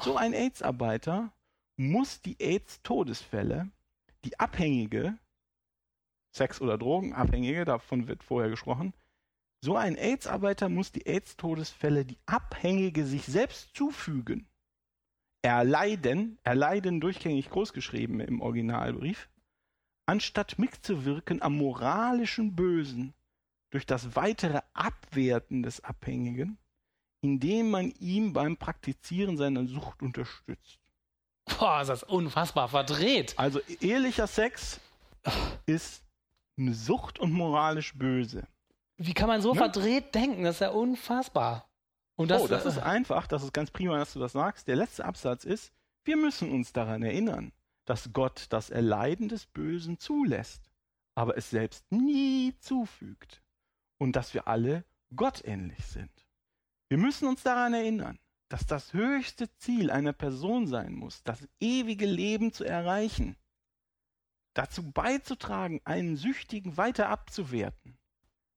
So ein AIDS-Arbeiter muss die AIDS-Todesfälle, die Abhängige, Sex- oder Drogenabhängige, davon wird vorher gesprochen, so ein AIDS-Arbeiter muss die AIDS-Todesfälle, die Abhängige sich selbst zufügen, erleiden, erleiden durchgängig großgeschrieben im Originalbrief, anstatt mitzuwirken am moralischen Bösen durch das weitere Abwerten des Abhängigen, indem man ihm beim Praktizieren seiner Sucht unterstützt. Boah, ist das unfassbar verdreht. Also ehelicher Sex ist eine Sucht und moralisch böse. Wie kann man so Ne? verdreht denken? Das ist ja unfassbar. Und das, oh, das ist einfach, das ist ganz prima, dass du das sagst. Der letzte Absatz ist, wir müssen uns daran erinnern, dass Gott das Erleiden des Bösen zulässt, aber es selbst nie zufügt und dass wir alle gottähnlich sind. Wir müssen uns daran erinnern, dass das höchste Ziel einer Person sein muss, das ewige Leben zu erreichen, dazu beizutragen, einen Süchtigen weiter abzuwerten,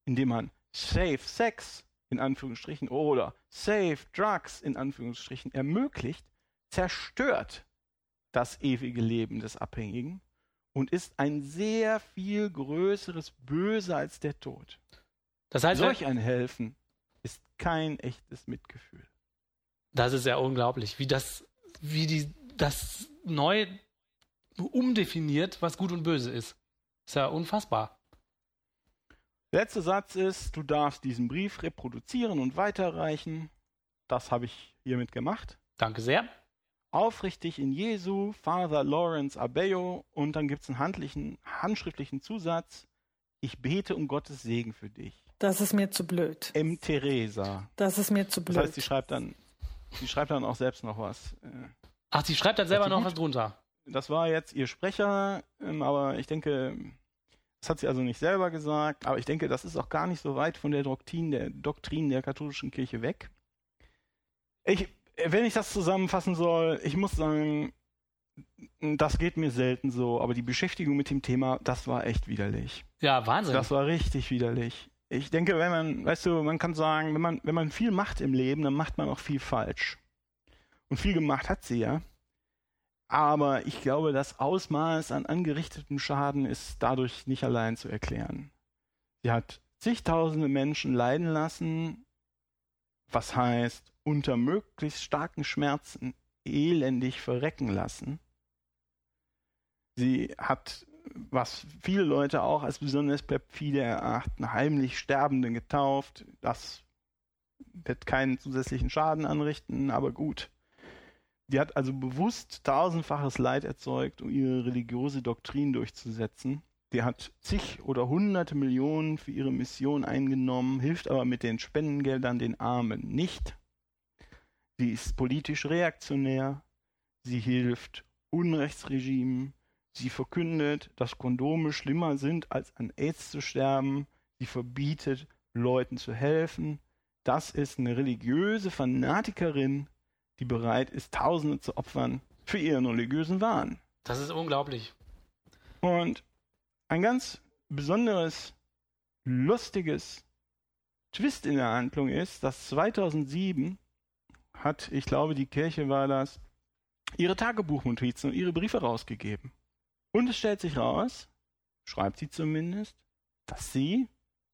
indem man Safe Sex in Anführungsstrichen oder Safe Drugs in Anführungsstrichen ermöglicht, zerstört das ewige Leben des Abhängigen und ist ein sehr viel größeres Böse als der Tod. das heißt, Solch ein Helfen ist kein echtes Mitgefühl. das ist ja unglaublich, wie das, wie die, das neu umdefiniert, was gut und böse ist. Ist ja unfassbar. Letzter Satz ist, du darfst diesen Brief reproduzieren und weiterreichen. Das habe ich hiermit gemacht. Danke sehr. Aufrichtig in Jesu, Father Lawrence Abeyo. Und dann gibt es einen handlichen, handschriftlichen Zusatz. Ich bete um Gottes Segen für dich. Das ist mir zu blöd. M. Theresa. Das ist mir zu blöd. Das heißt, sie schreibt dann, sie schreibt dann auch selbst noch was. Äh, Ach, sie schreibt dann selber noch gut? was drunter. Das war jetzt ihr Sprecher, ähm, aber ich denke, das hat sie also nicht selber gesagt, aber ich denke, das ist auch gar nicht so weit von der Doktrin der, Doktrin der katholischen Kirche weg. Ich, wenn ich das zusammenfassen soll, ich muss sagen, das geht mir selten so, aber die Beschäftigung mit dem Thema, das war echt widerlich. Ja, Wahnsinn. Das war richtig widerlich. Ich denke, wenn man, weißt du, man kann sagen, wenn man, wenn man viel macht im Leben, dann macht man auch viel falsch. Und viel gemacht hat sie ja. Aber ich glaube, das Ausmaß an angerichtetem Schaden ist dadurch nicht allein zu erklären. Sie hat zigtausende Menschen leiden lassen, was heißt, unter möglichst starken Schmerzen elendig verrecken lassen. Sie hat, was viele Leute auch als besonders perfide erachten, heimlich Sterbende getauft. Das wird keinen zusätzlichen Schaden anrichten, aber gut. Die hat also bewusst tausendfaches Leid erzeugt, um ihre religiöse Doktrin durchzusetzen. Die hat zig oder hunderte Millionen für ihre Mission eingenommen, hilft aber mit den Spendengeldern den Armen nicht. Sie ist politisch reaktionär. Sie hilft Unrechtsregimen. Sie verkündet, dass Kondome schlimmer sind, als an AIDS zu sterben. Sie verbietet, Leuten zu helfen. Das ist eine religiöse Fanatikerin, die bereit ist, Tausende zu opfern für ihren religiösen Wahn. Das ist unglaublich. Und ein ganz besonderes, lustiges Twist in der Handlung ist, dass 2007 hat, ich glaube, die Kirche war das, ihre Tagebuchnotizen und ihre Briefe rausgegeben. Und es stellt sich raus, schreibt sie zumindest, dass sie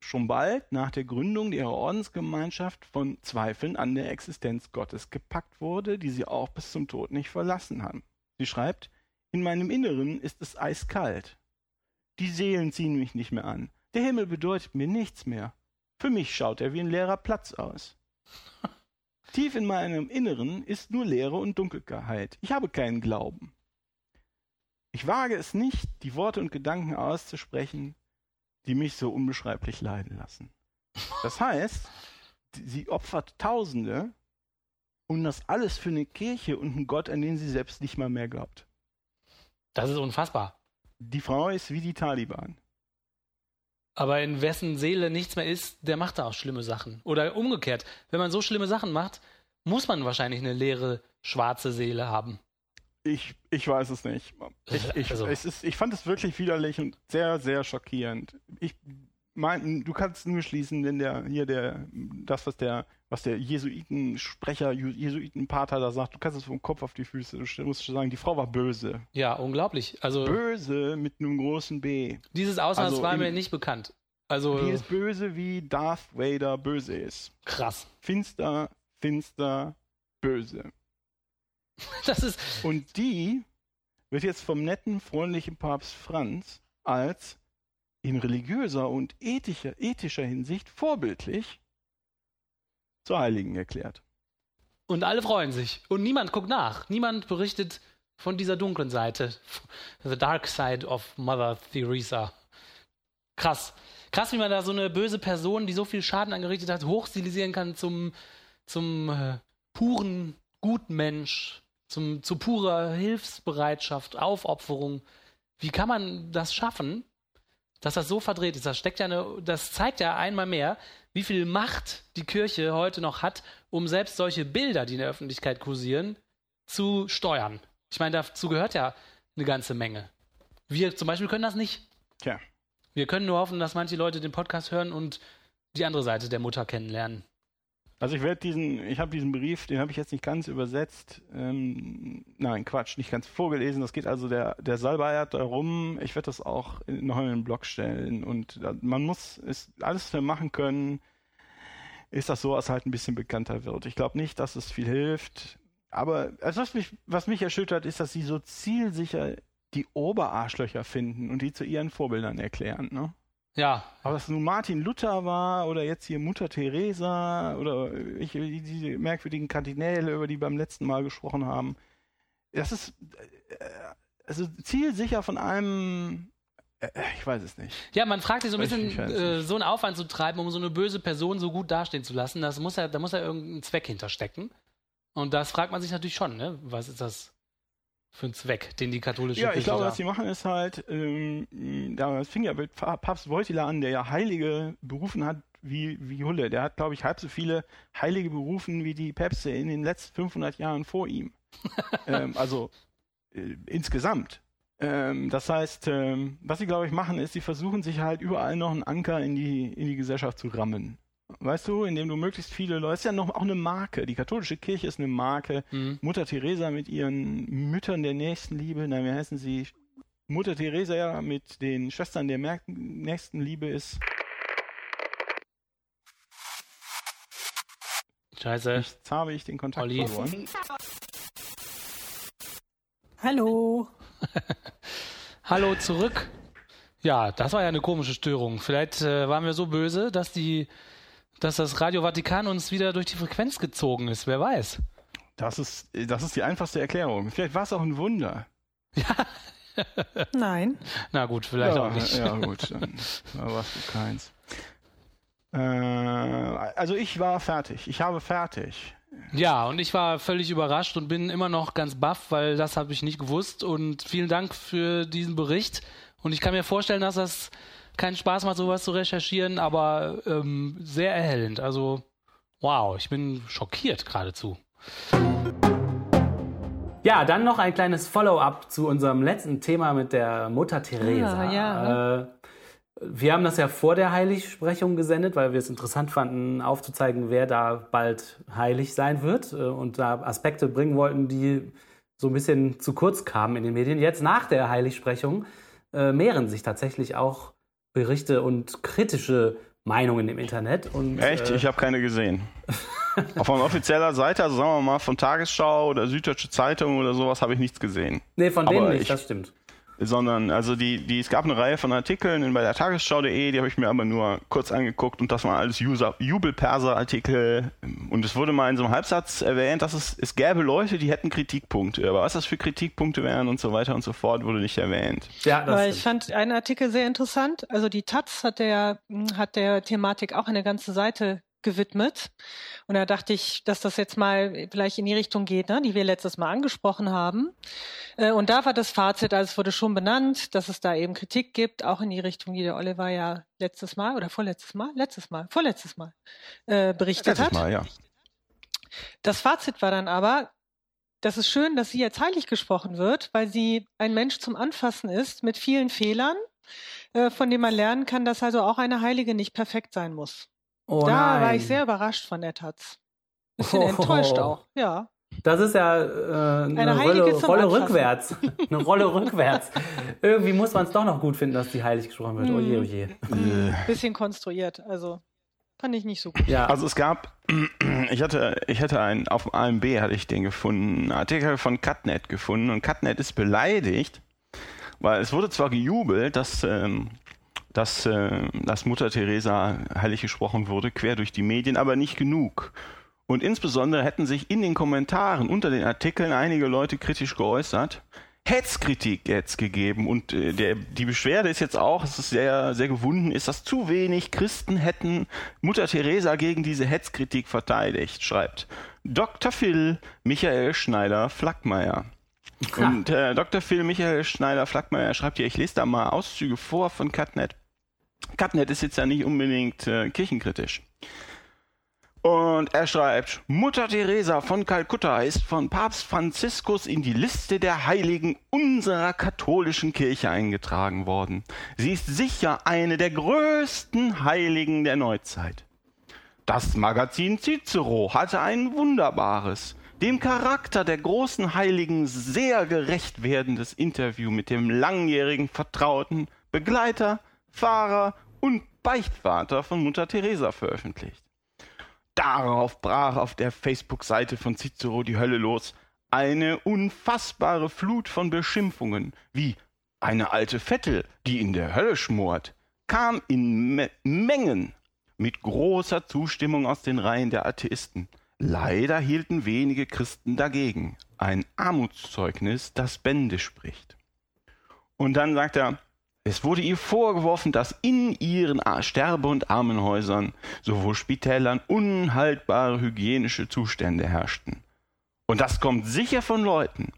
schon bald nach der Gründung ihrer Ordensgemeinschaft von Zweifeln an der Existenz Gottes gepackt wurde, die sie auch bis zum Tod nicht verlassen haben. Sie schreibt, in meinem Inneren ist es eiskalt. Die Seelen ziehen mich nicht mehr an. Der Himmel bedeutet mir nichts mehr. Für mich schaut er wie ein leerer Platz aus. Tief in meinem Inneren ist nur Leere und Dunkelheit. Ich habe keinen Glauben. Ich wage es nicht, die Worte und Gedanken auszusprechen, die mich so unbeschreiblich leiden lassen. Das heißt, sie opfert Tausende und das alles für eine Kirche und einen Gott, an den sie selbst nicht mal mehr glaubt. Das ist unfassbar. Die Frau ist wie die Taliban. Aber in wessen Seele nichts mehr ist, der macht da auch schlimme Sachen. Oder umgekehrt, wenn man so schlimme Sachen macht, muss man wahrscheinlich eine leere, schwarze Seele haben. Ich, ich weiß es nicht. Ich, ich, Also- es ist, ich fand es wirklich widerlich und sehr, sehr schockierend. Ich mein, du kannst nur schließen, wenn der hier der das, was der, was der Jesuitensprecher, Jesuitenpater da sagt, du kannst es vom Kopf auf die Füße. Du musst schon sagen, die Frau war böse. Ja, unglaublich. Also Böse mit einem großen B. dieses Ausmaß Also war mir nicht bekannt. Also Die ist böse, wie Darth Vader böse ist. krass. Finster, finster, böse. Das ist Und die wird jetzt vom netten, freundlichen Papst Franz als in religiöser und ethischer, ethischer Hinsicht vorbildlich zur Heiligen erklärt. und alle freuen sich und niemand guckt nach. Niemand berichtet von dieser dunklen Seite. The dark side of Mother Teresa. Krass. Krass, wie man da so eine böse Person, die so viel Schaden angerichtet hat, hochstilisieren kann zum, zum äh, puren Gutmensch, zum, zu purer Hilfsbereitschaft, Aufopferung. Wie kann man das schaffen, dass das so verdreht ist? Das steckt ja eine, das zeigt ja einmal mehr, wie viel Macht die Kirche heute noch hat, um selbst solche Bilder, die in der Öffentlichkeit kursieren, zu steuern. Ich meine, dazu gehört ja eine ganze Menge. Wir zum Beispiel können das nicht. Tja, Wir können nur hoffen, dass manche Leute den Podcast hören und die andere Seite der Mutter kennenlernen. Also ich werde diesen, ich habe diesen Brief, den habe ich jetzt nicht ganz übersetzt. Ähm, nein, Quatsch, nicht ganz vorgelesen. Das geht also der, der Salbeiert darum. Ich werde das auch in, noch in den Blog stellen. Und da- man muss es alles für machen können, ist das so, als halt ein bisschen bekannter wird. Ich glaube nicht, dass es viel hilft. Aber also was, mich, was mich erschüttert, ist, dass sie so zielsicher die Oberarschlöcher finden und die zu ihren Vorbildern erklären. Ne? Ja. Aber dass nun Martin Luther war oder jetzt hier Mutter Teresa oder ich, diese merkwürdigen Kardinäle, über die wir beim letzten Mal gesprochen haben, das ist äh, also zielsicher von einem äh, ich weiß es nicht. Ja, man fragt sich so ein bisschen, äh, so einen Aufwand zu treiben, um so eine böse Person so gut dastehen zu lassen. Das muss ja, da muss ja irgendein Zweck hinterstecken. Und das fragt man sich natürlich schon, ne? Was ist das für ein Zweck, den die katholische Ja, Kirche ich glaube, da... was sie machen ist halt, ähm, da fing ja mit Pa- Papst Wojtyla an, der ja Heilige berufen hat wie, wie Hulle. Der hat, glaube ich, halb so viele Heilige berufen wie die Päpste in den letzten 500 Jahren vor ihm. ähm, also äh, insgesamt. Ähm, das heißt, ähm, was sie, glaube ich, machen, ist, sie versuchen sich halt überall noch einen Anker in die, in die Gesellschaft zu rammen. Weißt du, indem du möglichst viele Leute, ist ja noch auch eine Marke. Die katholische Kirche ist eine Marke. Mhm. Mutter Teresa mit ihren Müttern der Nächstenliebe, nein, wie heißen sie? Mutter Teresa ja mit den Schwestern der Mer Nächstenliebe ist. Scheiße. Jetzt habe ich den Kontakt Olli. verloren. Hallo. Hallo zurück. Ja, das war ja eine komische Störung. Vielleicht äh, waren wir so böse, dass die, dass das Radio Vatikan uns wieder durch die Frequenz gezogen ist. Wer weiß. Das ist, das ist die einfachste Erklärung. Vielleicht war es auch ein Wunder. Nein. Na gut, vielleicht ja, auch nicht. Ja, gut, dann warst du keins. Äh, also ich war fertig. Ich habe fertig. Ja, und ich war völlig überrascht und bin immer noch ganz baff, weil das habe ich nicht gewusst. Und vielen Dank für diesen Bericht. Und ich kann mir vorstellen, dass das keinen Spaß macht, sowas zu recherchieren, aber ähm, sehr erhellend. Also, wow, ich bin schockiert geradezu. Ja, dann noch ein kleines Follow-up zu unserem letzten Thema mit der Mutter Teresa. Ah, ja. Äh, wir haben das ja vor der Heiligsprechung gesendet, weil wir es interessant fanden, aufzuzeigen, wer da bald heilig sein wird äh, und da Aspekte bringen wollten, die so ein bisschen zu kurz kamen in den Medien. Jetzt nach der Heiligsprechung äh, mehren sich tatsächlich auch Berichte und kritische Meinungen im Internet. Und, Echt? Äh, Ich habe keine gesehen. Auf einer offizieller Seite, also sagen wir mal von Tagesschau oder Süddeutsche Zeitung oder sowas, habe ich nichts gesehen. nee, von aber denen nicht, ich- das stimmt. Sondern also die, die, es gab eine Reihe von Artikeln in, bei der Tagesschau.de, die habe ich mir aber nur kurz angeguckt und das waren alles Jubelperser-Artikel und es wurde mal in so einem Halbsatz erwähnt, dass es, es gäbe Leute, die hätten Kritikpunkte, aber was das für Kritikpunkte wären und so weiter und so fort, wurde nicht erwähnt. Ja, das Weil ich fand einen Artikel sehr interessant. Also die Taz hat der, hat der Thematik auch eine ganze Seite gewidmet. Und da dachte ich, dass das jetzt mal vielleicht in die Richtung geht, ne, die wir letztes Mal angesprochen haben. Äh, Und da war das Fazit, also es wurde schon benannt, dass es da eben Kritik gibt, auch in die Richtung, die der Oliver ja letztes Mal oder vorletztes Mal, letztes Mal, vorletztes Mal äh, berichtet Letztes hat. Mal, ja. Das Fazit war dann aber, das ist schön, dass sie jetzt heilig gesprochen wird, weil sie ein Mensch zum Anfassen ist mit vielen Fehlern, äh, von denen man lernen kann, dass also auch eine Heilige nicht perfekt sein muss. Oh da war nein. ich sehr überrascht von der Taz. Bisschen Oh. enttäuscht auch, ja. Das ist ja äh, eine, Eine Heilige Rolle, Rolle rückwärts. eine Rolle rückwärts. Irgendwie muss man es doch noch gut finden, dass die heilig gesprochen wird. Mhm. Oje, oje. Äh, Bisschen konstruiert, also fand ich nicht so gut. Ja, Also es gab, ich hatte, ich hatte einen, auf dem AMB hatte ich den gefunden, einen Artikel von Cutnet gefunden und Cutnet ist beleidigt, weil es wurde zwar gejubelt, dass, ähm, dass, äh, dass Mutter Teresa heilig gesprochen wurde, quer durch die Medien, aber nicht genug. Und insbesondere hätten sich in den Kommentaren unter den Artikeln einige Leute kritisch geäußert, Hetzkritik jetzt gegeben und äh, der, die Beschwerde ist jetzt auch, es ist sehr, sehr gewunden, ist, dass zu wenig Christen hätten Mutter Teresa gegen diese Hetzkritik verteidigt, schreibt Dr. Phil Michael Schneider-Flackmeier. Und äh, Dr. Phil Michael Schneider-Flackmeier schreibt hier, ich lese da mal Auszüge vor von Cutnet. Cutnet ist jetzt ja nicht unbedingt äh, kirchenkritisch. Und er schreibt, Mutter Teresa von Kalkutta ist von Papst Franziskus in die Liste der Heiligen unserer katholischen Kirche eingetragen worden. Sie ist sicher eine der größten Heiligen der Neuzeit. Das Magazin Cicero hatte ein wunderbares, dem Charakter der großen Heiligen sehr gerecht werdendes Interview mit dem langjährigen Vertrauten, Begleiter, Fahrer und Beichtvater von Mutter Teresa veröffentlicht. Darauf brach auf der Facebook-Seite von Cicero die Hölle los. Eine unfassbare Flut von Beschimpfungen, wie eine alte Vettel, die in der Hölle schmort, kam in Me Mengen mit großer Zustimmung aus den Reihen der Atheisten. Leider hielten wenige Christen dagegen. Ein Armutszeugnis, das Bände spricht. Und dann sagt er, es wurde ihr vorgeworfen, dass in ihren Sterbe- und Armenhäusern, sowohl Spitälern, unhaltbare hygienische Zustände herrschten. Und das kommt sicher von Leuten,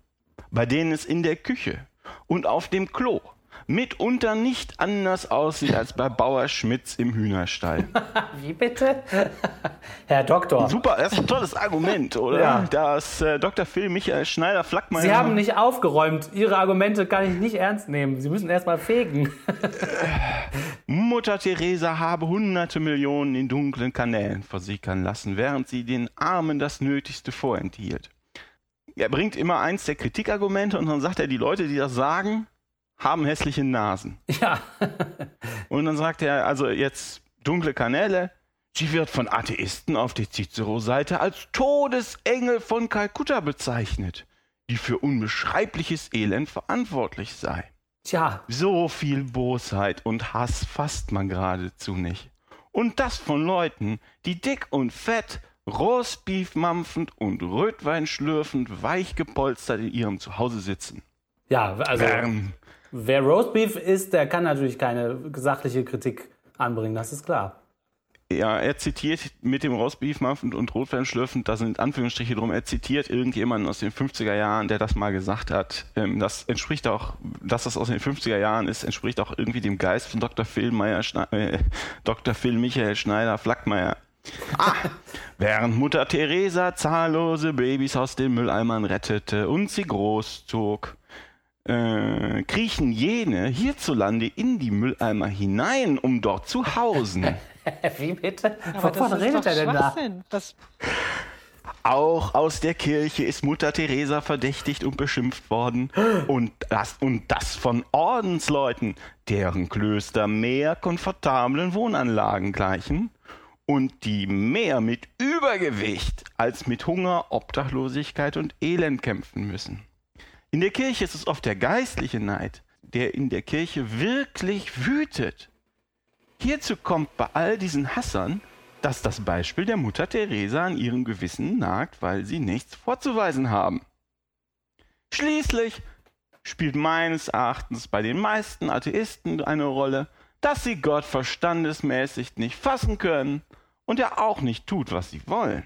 bei denen es in der Küche und auf dem Klo mitunter nicht anders aussieht als bei Bauer Schmitz im Hühnerstall. Wie bitte? Herr Doktor. Super, das ist ein tolles Argument, oder? Ja. Das äh, Dr. Phil Michael Schneider-Flackmeier. Sie haben nicht aufgeräumt. Ihre Argumente kann ich nicht ernst nehmen. Sie müssen erst mal fegen. Mutter Teresa habe hunderte Millionen in dunklen Kanälen versickern lassen, während sie den Armen das Nötigste vorenthielt. Er bringt immer eins der Kritikargumente und dann sagt er, die Leute, die das sagen, haben hässliche Nasen. Ja. Und dann sagt er, also jetzt dunkle Kanäle, sie wird von Atheisten auf der Cicero-Seite als Todesengel von Kalkutta bezeichnet, die für unbeschreibliches Elend verantwortlich sei. Tja. So viel Bosheit und Hass fasst man geradezu nicht. Und das von Leuten, die dick und fett, Roastbeef mampfend und Rötwein schlürfend, weich gepolstert in ihrem Zuhause sitzen. Ja, also Ähm, wer Roastbeef isst, der kann natürlich keine sachliche Kritik anbringen, das ist klar. Ja, er zitiert mit dem Roastbeef mampfend und Rotwein schlürfend, da sind Anführungsstriche drum, er zitiert irgendjemanden aus den 50er Jahren, der das mal gesagt hat. Ähm, das entspricht auch, dass das aus den 50er Jahren ist, entspricht auch irgendwie dem Geist von Dr. Phil Meyer, äh, Dr. Phil Michael Schneider Flackmeier. Ah, während Mutter Teresa zahllose Babys aus den Mülleimern rettete und sie großzog, äh, kriechen jene hierzulande in die Mülleimer hinein, um dort zu hausen. Wie bitte? Aber Wovon das ist redet doch er denn da? Das, Auch aus der Kirche ist Mutter Teresa verdächtigt und beschimpft worden. Und das, und das von Ordensleuten, deren Klöster mehr komfortablen Wohnanlagen gleichen und die mehr mit Übergewicht als mit Hunger, Obdachlosigkeit und Elend kämpfen müssen. In der Kirche ist es oft der geistliche Neid, der in der Kirche wirklich wütet. Hierzu kommt bei all diesen Hassern, dass das Beispiel der Mutter Teresa an ihrem Gewissen nagt, weil sie nichts vorzuweisen haben. Schließlich spielt meines Erachtens bei den meisten Atheisten eine Rolle, dass sie Gott verstandesmäßig nicht fassen können und er auch nicht tut, was sie wollen.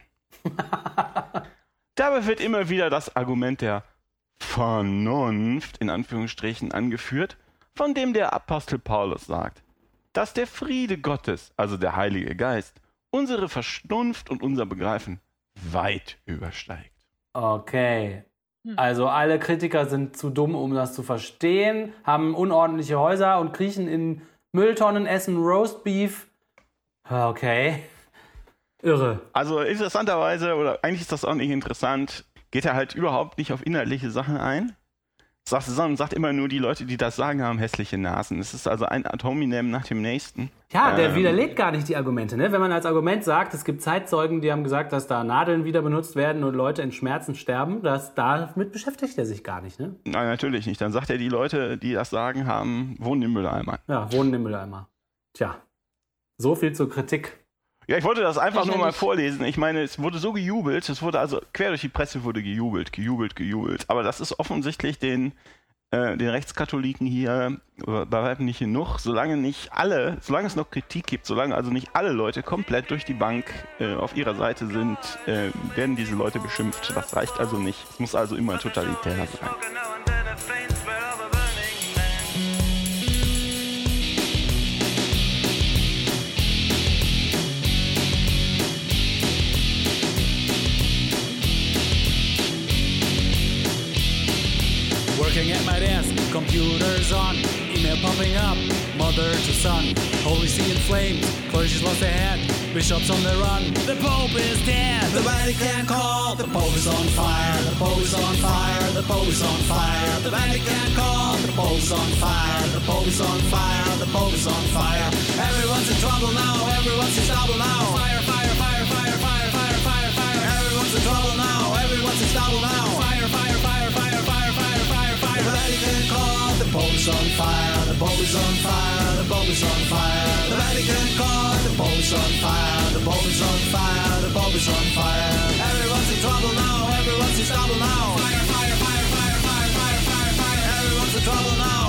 Dabei wird immer wieder das Argument der Vernunft in Anführungsstrichen angeführt, von dem der Apostel Paulus sagt, dass der Friede Gottes, also der Heilige Geist, unsere Vernunft und unser Begreifen weit übersteigt. Okay. Also alle Kritiker sind zu dumm, um das zu verstehen, haben unordentliche Häuser und kriechen in Mülltonnen, essen Roastbeef. Okay. Irre. Also interessanterweise, oder eigentlich ist das auch nicht interessant, geht er halt überhaupt nicht auf inhaltliche Sachen ein, sagt, sondern sagt immer nur, die Leute, die das sagen, haben hässliche Nasen. Es ist also ein Atominem nach dem nächsten. Ja, der Ähm, widerlegt gar nicht die Argumente. Ne? Wenn man als Argument sagt, es gibt Zeitzeugen, die haben gesagt, dass da Nadeln wieder benutzt werden und Leute in Schmerzen sterben, das, damit beschäftigt er sich gar nicht. Ne? Nein, natürlich nicht. Dann sagt er, die Leute, die das sagen, haben, wohnen im Mülleimer. Ja, wohnen im Mülleimer. Tja, so viel zur Kritik. Ja, ich wollte das einfach nur mal vorlesen. Ich meine, es wurde so gejubelt, es wurde also quer durch die Presse wurde gejubelt, gejubelt, gejubelt. Aber das ist offensichtlich den, äh, den Rechtskatholiken hier äh, bei weitem nicht genug. Solange nicht alle, solange es noch Kritik gibt, solange also nicht alle Leute komplett durch die Bank äh, auf ihrer Seite sind, äh, werden diese Leute beschimpft. Das reicht also nicht. Es muss also immer totalitär sein. Working at my desk, computers on, email popping up, mother to son. Holy See in flames, clergy's lost their head, bishops on the run. The Pope is dead. The Vatican call, the Pope is on fire. The Pope is on fire. The Pope is on fire. The Vatican call, the Pope is on fire. The Pope is on fire. The Pope is on fire. Everyone's in trouble now. Everyone's in trouble now. Fire, fire, fire, fire, fire, fire, fire, fire. Everyone's in trouble now. Everyone's in trouble now. The Vatican call, the Pope is on fire, the Pope is on fire, the Pope is on fire. The Vatican Court, the Pope is on fire, the Pope is on fire, the Pope is on fire. Everyone's in trouble now, everyone's in trouble now. Fire, fire, fire, fire, fire, fire, fire, fire. Everyone's in trouble now.